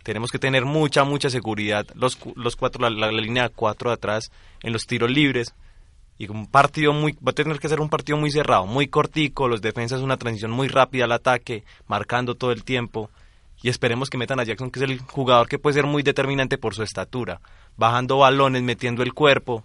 Tenemos que tener mucha, mucha seguridad los, los cuatro, la, la- línea cuatro de atrás en los tiros libres y un partido muy va a tener que ser un partido muy cerrado, muy cortico, los defensas una transición muy rápida al ataque, marcando todo el tiempo y esperemos que metan a Jackson que es el jugador que puede ser muy determinante por su estatura, bajando balones, metiendo el cuerpo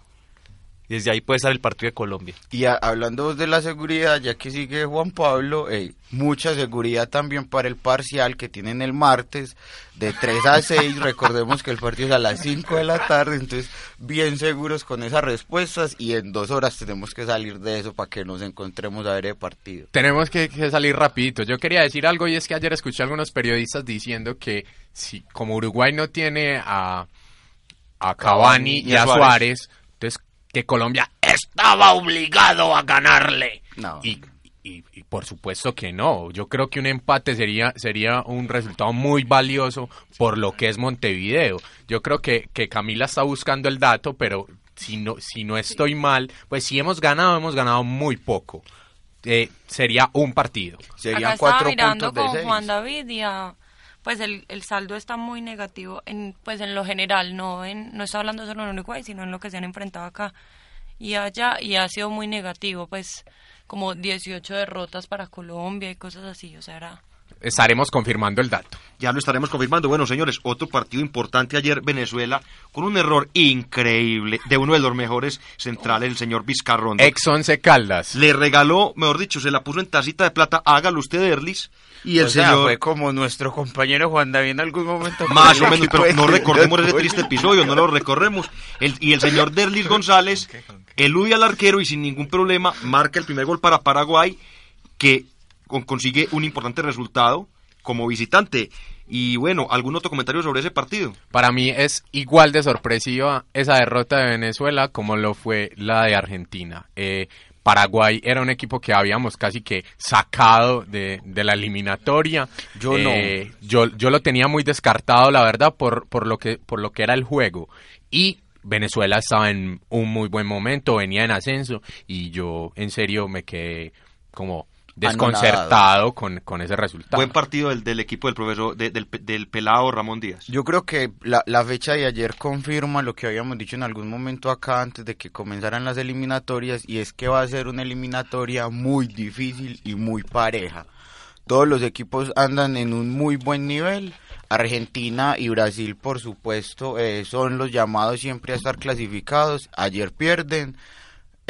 y desde ahí puede estar el partido de Colombia. Y a- hablando de la seguridad, ya que sigue Juan Pablo, eh, mucha seguridad también para el parcial que tienen el martes de 3 a 6. Recordemos que el partido es a las 5 de la tarde, entonces bien seguros con esas respuestas y en dos horas tenemos que salir de eso para que nos encontremos a ver el partido. Tenemos que, que salir rapidito. Yo quería decir algo y es que ayer escuché a algunos periodistas diciendo que si como Uruguay no tiene a, a Cavani y a Suárez, que Colombia estaba obligado a ganarle. No. Y, y- y por supuesto que no. Yo creo que un empate sería, sería un resultado muy valioso por lo que es Montevideo. Yo creo que, que Camila está buscando el dato, pero si no, si no estoy mal, pues si hemos ganado, hemos ganado muy poco. Eh, sería un partido. Acá estaba mirando con Juan David y ah, pues el, el saldo está muy negativo en pues en lo general, no en no está hablando solo en Uruguay, sino en lo que se han enfrentado acá y allá y ha sido muy negativo, pues como 18 derrotas para Colombia y cosas así, o sea, era Estaremos confirmando el dato. Ya lo estaremos confirmando. Bueno, señores, otro partido importante ayer, Venezuela, con un error increíble de uno de los mejores centrales, el señor Vizcarrondo. Ex Once Caldas. Le regaló, mejor dicho, se la puso en tacita de plata, hágalo usted, Erlis. Y el O sea, señor... fue como nuestro compañero Juan David en algún momento. Más o menos, pero no de recordemos ese triste episodio, no lo recorremos. El- y el señor Derlis González elude al arquero y sin ningún problema marca el primer gol para Paraguay, que con- consigue un importante resultado como visitante. Y bueno, ¿algún otro comentario sobre ese partido? Para mí es igual de sorpresiva esa derrota de Venezuela como lo fue la de Argentina. Eh, Paraguay era un equipo que habíamos casi que sacado de, de la eliminatoria. Yo no. Eh, Yo, yo lo tenía muy descartado, la verdad, por, por, lo que, por lo que era el juego. Y Venezuela estaba en un muy buen momento, venía en ascenso y yo en serio me quedé como desconcertado con, con ese resultado. Buen partido del, del equipo del profesor, de- del, del pelado Ramón Díaz. Yo creo que la, la fecha de ayer confirma lo que habíamos dicho en algún momento acá antes de que comenzaran las eliminatorias y es que va a ser una eliminatoria muy difícil y muy pareja. Todos los equipos andan en un muy buen nivel. Argentina y Brasil, por supuesto, eh, son los llamados siempre a estar clasificados. Ayer pierden.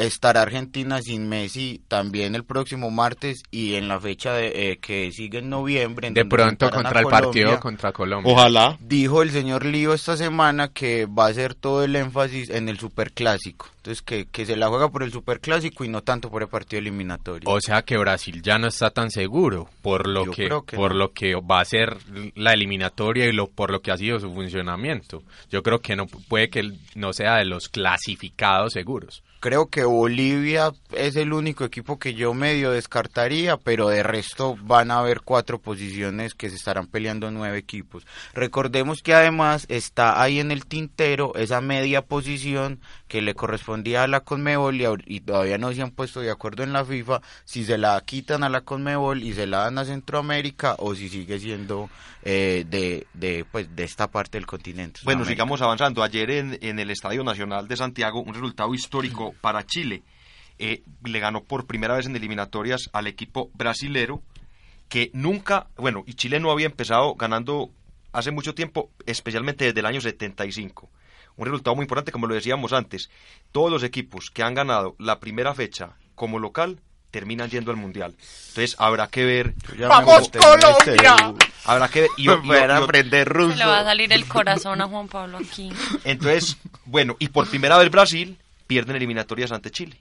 Estará Argentina sin Messi también el próximo martes y en la fecha de, eh, que sigue en noviembre. en De pronto contra el Colombia. partido contra Colombia. Ojalá. Dijo el señor Lío esta semana que va a hacer todo el énfasis en el superclásico. Entonces que, que se la juega por el superclásico y no tanto por el partido eliminatorio. O sea que Brasil ya no está tan seguro por lo Yo que por no. lo que va a ser la eliminatoria y lo por lo que ha sido su funcionamiento. Yo creo que no puede que no sea de los clasificados seguros. Creo que Bolivia es el único equipo que yo medio descartaría, pero de resto van a haber cuatro posiciones que se estarán peleando nueve equipos. Recordemos que además está ahí en el tintero esa media posición que le correspondía a la Conmebol y, todavía no se han puesto de acuerdo en la FIFA si se la quitan a la Conmebol y se la dan a Centroamérica o si sigue siendo eh, de, de, pues, de esta parte del continente. Bueno, sigamos avanzando. Ayer en, en el Estadio Nacional de Santiago, un resultado histórico para Chile. Eh, le ganó por primera vez en eliminatorias al equipo brasilero, que nunca, bueno, y Chile no había empezado ganando hace mucho tiempo, especialmente desde el año 75. Un resultado muy importante, como lo decíamos antes. Todos los equipos que han ganado la primera fecha como local terminan yendo al Mundial. Entonces habrá que ver... ya me ¡Vamos, en este Colombia! Habrá que ver... y- Me y- voy a y- aprender ruso. Le va a salir el corazón a Juan Pablo aquí. Entonces, bueno, y por primera vez Brasil pierden eliminatorias ante Chile.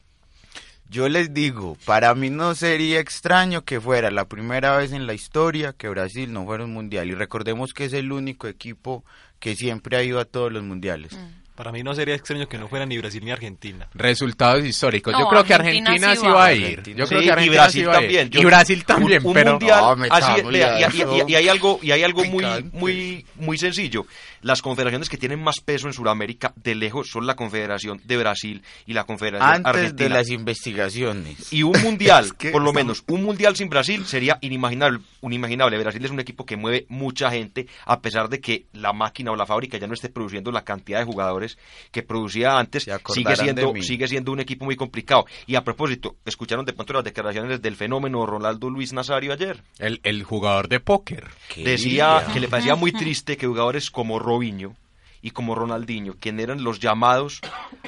Yo les digo, para mí no sería extraño que fuera la primera vez en la historia que Brasil no fuera un mundial. Y recordemos que es el único equipo que siempre ha ido a todos los mundiales. Para mí no sería extraño que no fuera ni Brasil ni Argentina. Resultados históricos. No, Yo creo que Argentina sí va. a ir. Argentina. Yo creo que Argentina y Brasil sí va a ir. también. Yo- Y Brasil también, un pero mundial, No, así- vea, y, hay algo y hay algo muy muy muy sencillo. Las confederaciones que tienen más peso en Sudamérica de lejos son la Confederación de Brasil y la Confederación Antes Argentina. de las investigaciones. Y un mundial, Es que por lo menos, un mundial sin Brasil sería inimaginable, inimaginable. Brasil es un equipo que mueve mucha gente, a pesar de que la máquina o la fábrica ya no esté produciendo la cantidad de jugadores que producía antes, sigue siendo, sigue siendo un equipo muy complicado. Y a propósito, escucharon de pronto las declaraciones del fenómeno Ronaldo Luis Nazario ayer. El, el jugador de póker. Decía que le parecía muy triste que jugadores como Robinho y como Ronaldinho, quien eran los llamados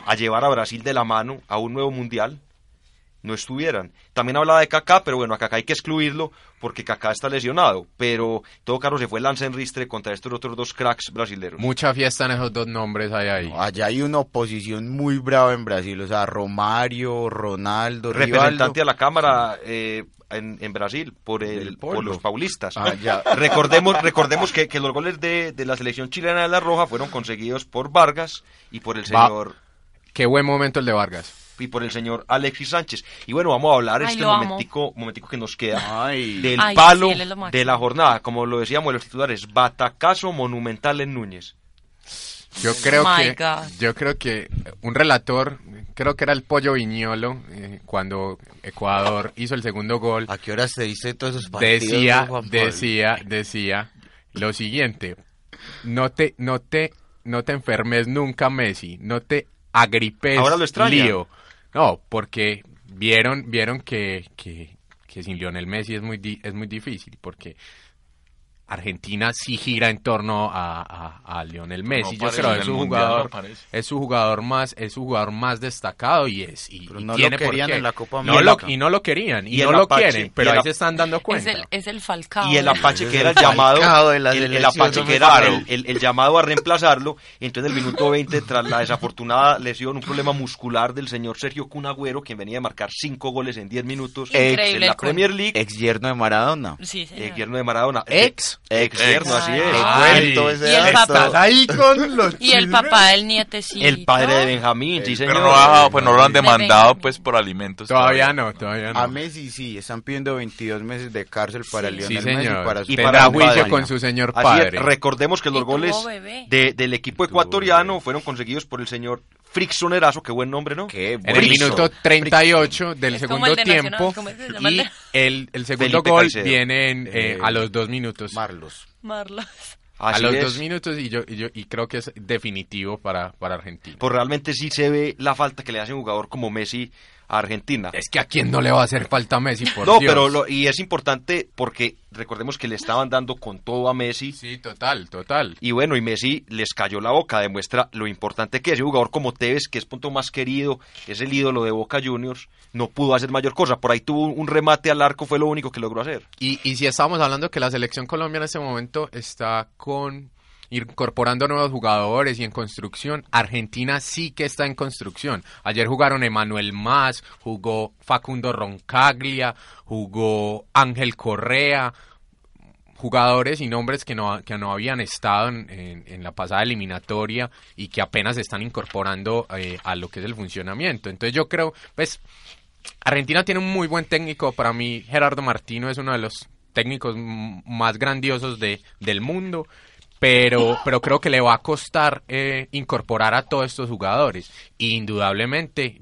a llevar a Brasil de la mano a un nuevo mundial, no estuvieran. También hablaba de Kaká, pero bueno, a Kaká hay que excluirlo porque Kaká está lesionado. Pero en todo caso se fue Lance Enristre contra estos otros dos cracks brasileños. Mucha fiesta en esos dos nombres hay ahí. Allá hay una oposición muy brava en Brasil. O sea, Romario, Ronaldo, representante Rivaldo. a la Cámara eh, en, en Brasil por, el, por los paulistas. Ah, ya. Recordemos, recordemos que, que los goles de, de la selección chilena de la Roja fueron conseguidos por Vargas y por el Va- señor Qué buen momento el de Vargas. Y por el señor Alexis Sánchez. Y bueno, vamos a hablar Ay, este momentico, momentico que nos queda del Ay, palo sí, de la jornada, como lo decíamos en los titulares, batacazo monumental en Núñez. Yo creo que yo creo que un relator, creo que era el Pollo Viñolo eh, cuando Ecuador hizo el segundo gol. ¿A qué horas te diste todos esos partidos? Decía, decía, decía lo siguiente: no te, no te, no te enfermes nunca, Messi, no te agripes, Ahora lo lío. No, porque vieron, vieron que, que, que sin Lionel Messi es muy, di- es muy difícil, porque Argentina sí gira en torno a, a, a Lionel Messi. Yo creo que es no jugador, parece. es su jugador más, es su jugador más destacado y es y, Pero y no lo tiene por querían qué. en la Copa No lo- América. y no lo querían y, no lo Apache, quieren, pero el ahí se están dando Es cuenta. el, es el Falcao. Y el Apache que era el llamado, Falcao de la el, el Apache no que era el, el- el llamado a reemplazarlo, entonces en el minuto 20, tras la desafortunada lesión, un problema muscular del señor Sergio Cunagüero, quien venía de marcar cinco goles en 10 minutos Increíble en la. Premier League, Ex yerno de Maradona. Sí, señor. eh, yerno de Maradona. Ex. Ex yerno, así es. Te Ay. cuento ese Y el papá. ahí con los Y el papá del nietecito. El padre de Benjamín, sí señor. Pero no, ah, pues no lo han De demandado pues por alimentos. Todavía no, todavía A no. Messi sí, están pidiendo 22 meses de cárcel para Sí. Lionel Sí, Messi señor. para su Y Tendrá para el juicio padre. con su señor Así es, padre. recordemos que los Y tuvo goles bebé. de- del equipo ecuatoriano fueron conseguidos por el señor Frickson Erazo, qué buen nombre, ¿no? Qué En el minuto 38 del Es segundo el de Nacional, tiempo ¿cómo es que se llama el y el, el segundo Felipe gol Caicedo. viene en, eh, Eh, a los dos minutos. Marlos. Marlos. a los es. dos minutos y yo, y yo y creo que es definitivo para, para Argentina. Pues realmente sí se ve la falta que le hace un jugador como Messi a Argentina. Es que a quién no le va a hacer falta Messi, por no, Dios. pero lo- y es importante porque recordemos que le estaban dando con todo a Messi. Sí, total, total. Y bueno, y Messi les cayó la boca, demuestra lo importante que es. Un jugador como Tevez, que es punto más querido, que es el ídolo de Boca Juniors, no pudo hacer mayor cosa. Por ahí tuvo un remate al arco, fue lo único que logró hacer. Y, y si estamos hablando que la selección Colombia en este momento está con incorporando nuevos jugadores y en construcción, Argentina sí que está en construcción. Ayer jugaron Emanuel Más, jugó Facundo Roncaglia, jugó Ángel Correa, jugadores y nombres que no, que no habían estado en, en- la pasada eliminatoria y que apenas están incorporando eh, a lo que es el funcionamiento. Entonces yo creo, pues, Argentina tiene un muy buen técnico. Para mí, Gerardo Martino es uno de los técnicos más grandiosos de, del mundo. Pero, pero creo que le va a costar eh, incorporar a todos estos jugadores. Indudablemente,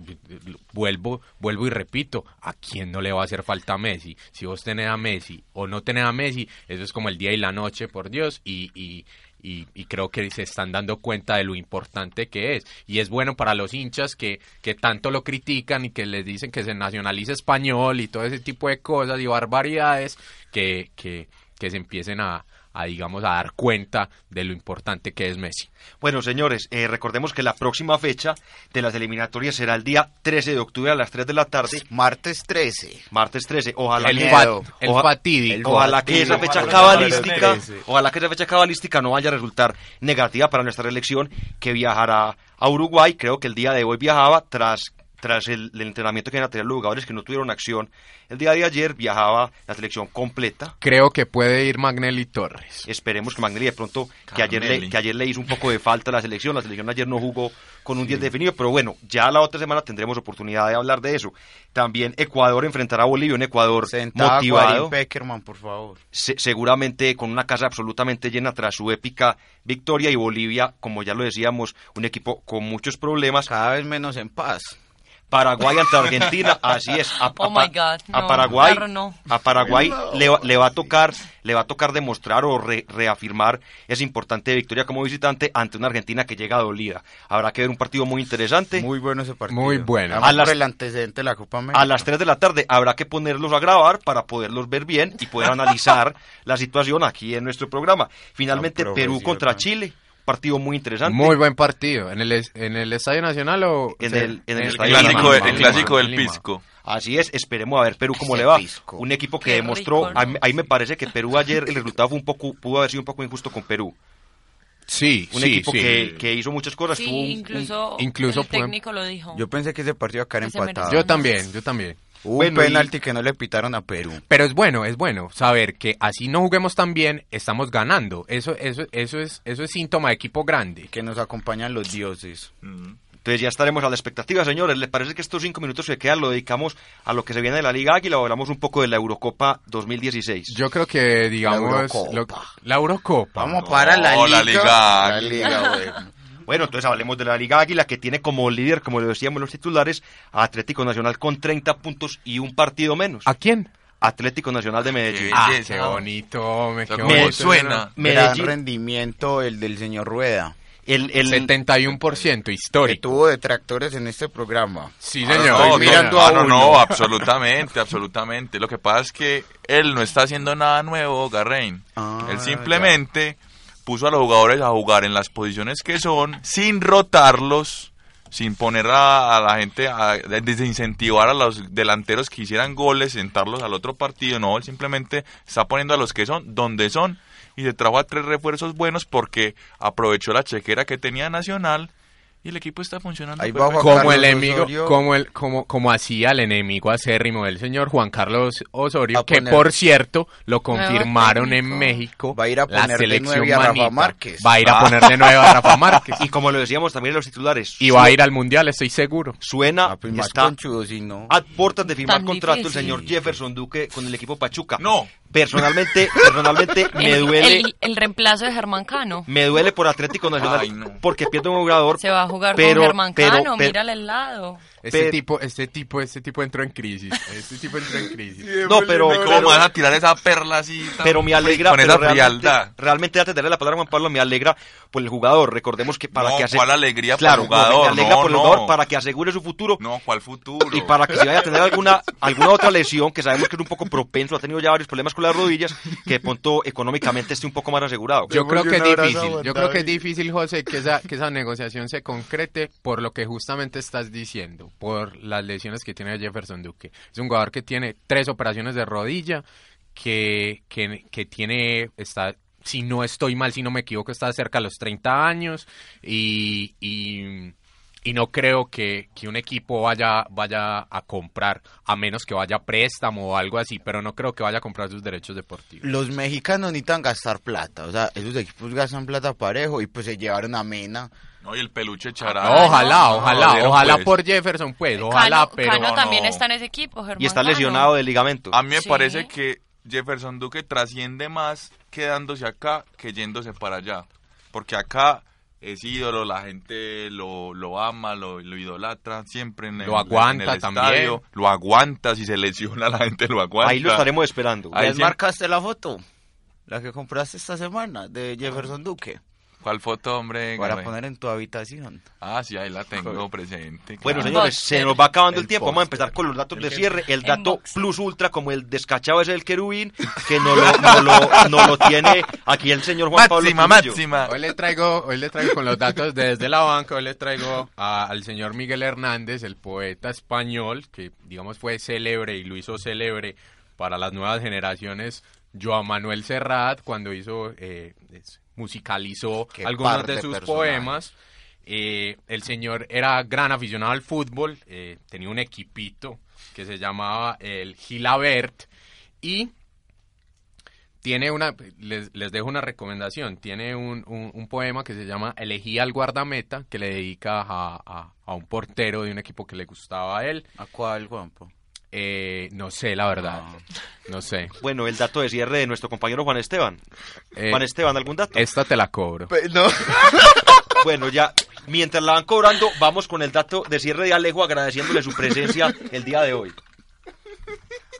vuelvo, vuelvo y repito, ¿a quién no le va a hacer falta a Messi? Si vos tenés a Messi o no tenés a Messi, eso es como el día y la noche, por Dios. Y, y, y, y creo que se están dando cuenta de lo importante que es. Y es bueno para los hinchas que, que tanto lo critican y que les dicen que se nacionalice español y todo ese tipo de cosas y barbaridades, que, que, que se empiecen a, a, digamos, a dar cuenta de lo importante que es Messi. Bueno, señores, eh, recordemos que la próxima fecha de las eliminatorias será el día 13 de octubre a las 3 de la tarde. Martes 13. Martes 13. Ojalá El que, fa- el oja- fatídico. Ojalá que esa fecha cabalística, ojalá que esa fecha cabalística no vaya a resultar negativa para nuestra elección que viajará a Uruguay. Creo que el día de hoy viajaba tras tras el, el entrenamiento que iban a tener los jugadores que no tuvieron acción. El día de ayer viajaba la selección completa. Creo que puede ir Magnelli Torres. Esperemos que Magnelli de pronto, que ayer, le, que ayer le hizo un poco de falta a la selección. La selección ayer no jugó con un 10 definido, pero bueno, ya la otra semana tendremos oportunidad de hablar de eso. También Ecuador enfrentará a Bolivia, un Ecuador Sentada motivado. Peckerman, por favor. se- seguramente con una casa absolutamente llena tras su épica victoria y Bolivia, como ya lo decíamos, un equipo con muchos problemas. Cada vez menos en paz. Paraguay ante Argentina, así es. A, Oh a- my God, a no, Paraguay, perro, no. a Paraguay No. le, va- le va a tocar, le va a tocar demostrar o re- reafirmar esa importante victoria como visitante ante una Argentina que llega dolida. Habrá que ver un partido muy interesante. Muy bueno ese partido. Muy bueno. A las- por el antecedente de la Copa América. A las 3 de la tarde habrá que ponerlos a grabar para poderlos ver bien y poder analizar la situación aquí en nuestro programa. Finalmente, Perú contra Chile, partido muy interesante. Muy buen partido. ¿En el, en el Estadio Nacional o...? En el, en el en Estadio Lima, Lima, Lima, en Lima. Pisco. Así es, esperemos a ver Perú cómo le va. pisco. Un equipo que Qué demostró, rico, ¿no? ahí me parece que Perú ayer el resultado fue un poco, pudo haber sido un poco injusto con Perú. Sí, Un sí, equipo sí. Que, que hizo muchas cosas. Sí, tuvo un- un- incluso, incluso el pueden- técnico lo dijo. Yo pensé que ese partido iba a quedar Que se empatado. Yo también, yo también. Hubo Bueno, un y- penalti que no le pitaron a Perú. Pero es bueno, es bueno saber que así no juguemos tan bien, estamos ganando. Eso, eso, eso es, eso es síntoma de equipo grande. Que nos acompañan los dioses. Entonces ya estaremos a la expectativa, señores. ¿Les parece que estos cinco minutos que quedan lo dedicamos a lo que se viene de la Liga Águila o hablamos un poco de la Eurocopa 2016? Yo creo que, digamos, Eurocopa. lo- la Eurocopa. Vamos para la No, liga. la Liga La Águila. liga. Bueno, entonces hablemos de la Liga Águila que tiene como líder, como lo decíamos los titulares, a Atlético Nacional con 30 puntos y un partido menos. ¿A quién? Atlético Nacional de Medellín. Ah, belleza. qué bonito, me, qué ¿Cómo bonito. suena? Gran Medellín, rendimiento el del señor Rueda. el, el, 71% Que histórico. tuvo detractores en este programa. Sí, Ah, señor. no, Estoy no, mirando ah, a no, uno. no, absolutamente, absolutamente. Lo que pasa es que él no está haciendo nada nuevo, Garrein. Ah, él simplemente puso a los jugadores a jugar en las posiciones que son, sin rotarlos, sin poner a, la gente a desincentivar a los delanteros que hicieran goles, sentarlos al otro partido. No, él simplemente está poniendo a los que son donde son y se trajo a tres refuerzos buenos porque aprovechó la chequera que tenía Nacional y el equipo está funcionando. Ahí perfecto. bajo como Carlos el enemigo, Osorio. como el, como, como hacía el enemigo acérrimo del señor Juan Carlos Osorio, A que poner- por cierto lo confirmaron en. México. Va a ir a la poner de selección nueve a Rafa manita. Márquez. Va a ir a Ah. poner de nuevo a Rafa Márquez. y como lo decíamos también en los titulares, Y va a ir al mundial, estoy seguro. suena, Ah, pues está conchudo, si no. a puertas de firmar Tan contrato el señor Jefferson Duque con el equipo Pachuca. No. Personalmente, personalmente me el, duele, el, el reemplazo de Germán Cano. me duele por Atlético Nacional Ay, no. porque pierde un jugador Se jugar Pero- con Germán pero- Cano, pero- mírale el lado. Este tipo, este tipo, este tipo entró en crisis. Este tipo entró en crisis. No, pero, ¿Cómo vas a tirar esa perla así? tan pero me alegra Con pero esa realmente, frialdad. realmente antes de darle la palabra a Juan Pablo me alegra por el jugador recordemos que para No, que ase- ¿cuál alegría el no, me- jugador? me alegra No, por el no. jugador para que asegure su futuro No, ¿cuál futuro? y para que si vaya a tener alguna alguna otra lesión que sabemos que es un poco propenso ha tenido ya varios problemas con las rodillas que de pronto económicamente esté un poco más asegurado Yo creo que es difícil. Yo creo que es difícil, José, que esa, que esa negociación se concrete por lo que justamente estás diciendo, por las lesiones que tiene Jefferson Duque. Es un jugador que tiene tres operaciones de rodilla, que, que, tiene, está, si no estoy mal, si no me equivoco, está cerca de los 30 años y, y, y no creo que, que un equipo vaya, vaya a comprar, a menos que vaya a préstamo o algo así, pero no creo que vaya a comprar sus derechos deportivos. Los mexicanos necesitan gastar plata, o sea, esos equipos gastan plata parejo y pues se llevaron a Mena. No, y el peluche chará. No, ojalá, ojalá, ojalá pues, por Jefferson, pues, ojalá, Cano, pero... Cano no, también no. está en ese equipo, Germán y está Cano. lesionado del ligamento A mí me Sí. parece que Jefferson Duque trasciende más quedándose acá que yéndose para allá. Porque acá es ídolo, la gente lo, lo ama, lo, lo idolatra siempre en el, Lo aguanta en el también. estadio. Lo aguanta, si se lesiona la gente lo aguanta. ahí lo estaremos esperando Ahí ¿Ya sí. marcaste la foto? La que compraste esta semana de Jefferson Duque. ¿Cuál foto, hombre? Para poner en tu habitación. Ah, sí, ahí la tengo presente. Bueno, claro. señores, se nos va acabando el, El tiempo. Vamos a empezar con los datos de cierre. El dato boxer. plus ultra, como el descachado ese del querubín, que no lo, no lo, no lo tiene aquí el señor Juan Pablo. Máxima, Trujillo. máxima. Hoy le traigo, hoy le traigo con los datos desde la banca, hoy le traigo a- al señor Miguel Hernández, el poeta español, que digamos fue célebre y lo hizo célebre para las nuevas generaciones, Joan Manuel Serrat, cuando hizo, eh, es- musicalizó Qué algunos de sus poemas. Eh, el señor era gran aficionado al fútbol, eh, tenía un equipito que se llamaba el Gilabert y tiene una, les, les dejo una recomendación, tiene un, un- un poema que se llama Elegía al guardameta, que le dedica a, a- a un portero de un equipo que le gustaba a él. ¿A cuál, Juanpo? Eh, no sé, la verdad, no sé. Bueno, el dato de cierre de nuestro compañero Juan Esteban. Eh, Juan Esteban, ¿algún dato? esta te la cobro. No. Bueno, ya, mientras la van cobrando, vamos con el dato de cierre de Alejo, agradeciéndole su presencia el día de hoy.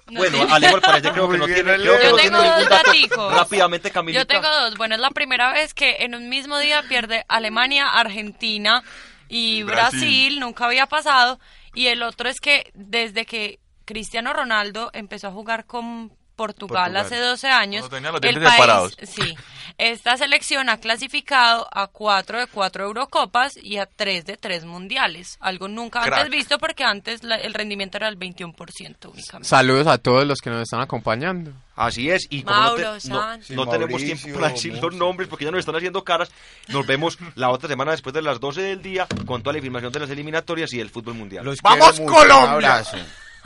No bueno, tiene- Alejo al parecer creo que no tiene, creo que Yo no tengo tiene dos dato. daticos. Rápidamente, Camilita. Yo tengo dos. Bueno, es la primera vez que en un mismo día pierde Alemania, Argentina y Brasil. Brasil. Nunca había pasado. Y el otro es que desde que Cristiano Ronaldo empezó a jugar con Portugal, Portugal. hace 12 años, tenía los el país, sí, esta selección ha clasificado a cuatro de cuatro Eurocopas y a tres de tres mundiales. Algo nunca Crack. antes visto porque antes la- el rendimiento era del 21% únicamente. Saludos a todos los que nos están acompañando. Así es, y como no, te- tenemos tiempo para decir los nombres porque ya nos están haciendo caras, nos vemos la otra semana después de las 12 del día con toda la información de las eliminatorias y del fútbol mundial. Los ¡Vamos, mucho, Colombia! abrazo.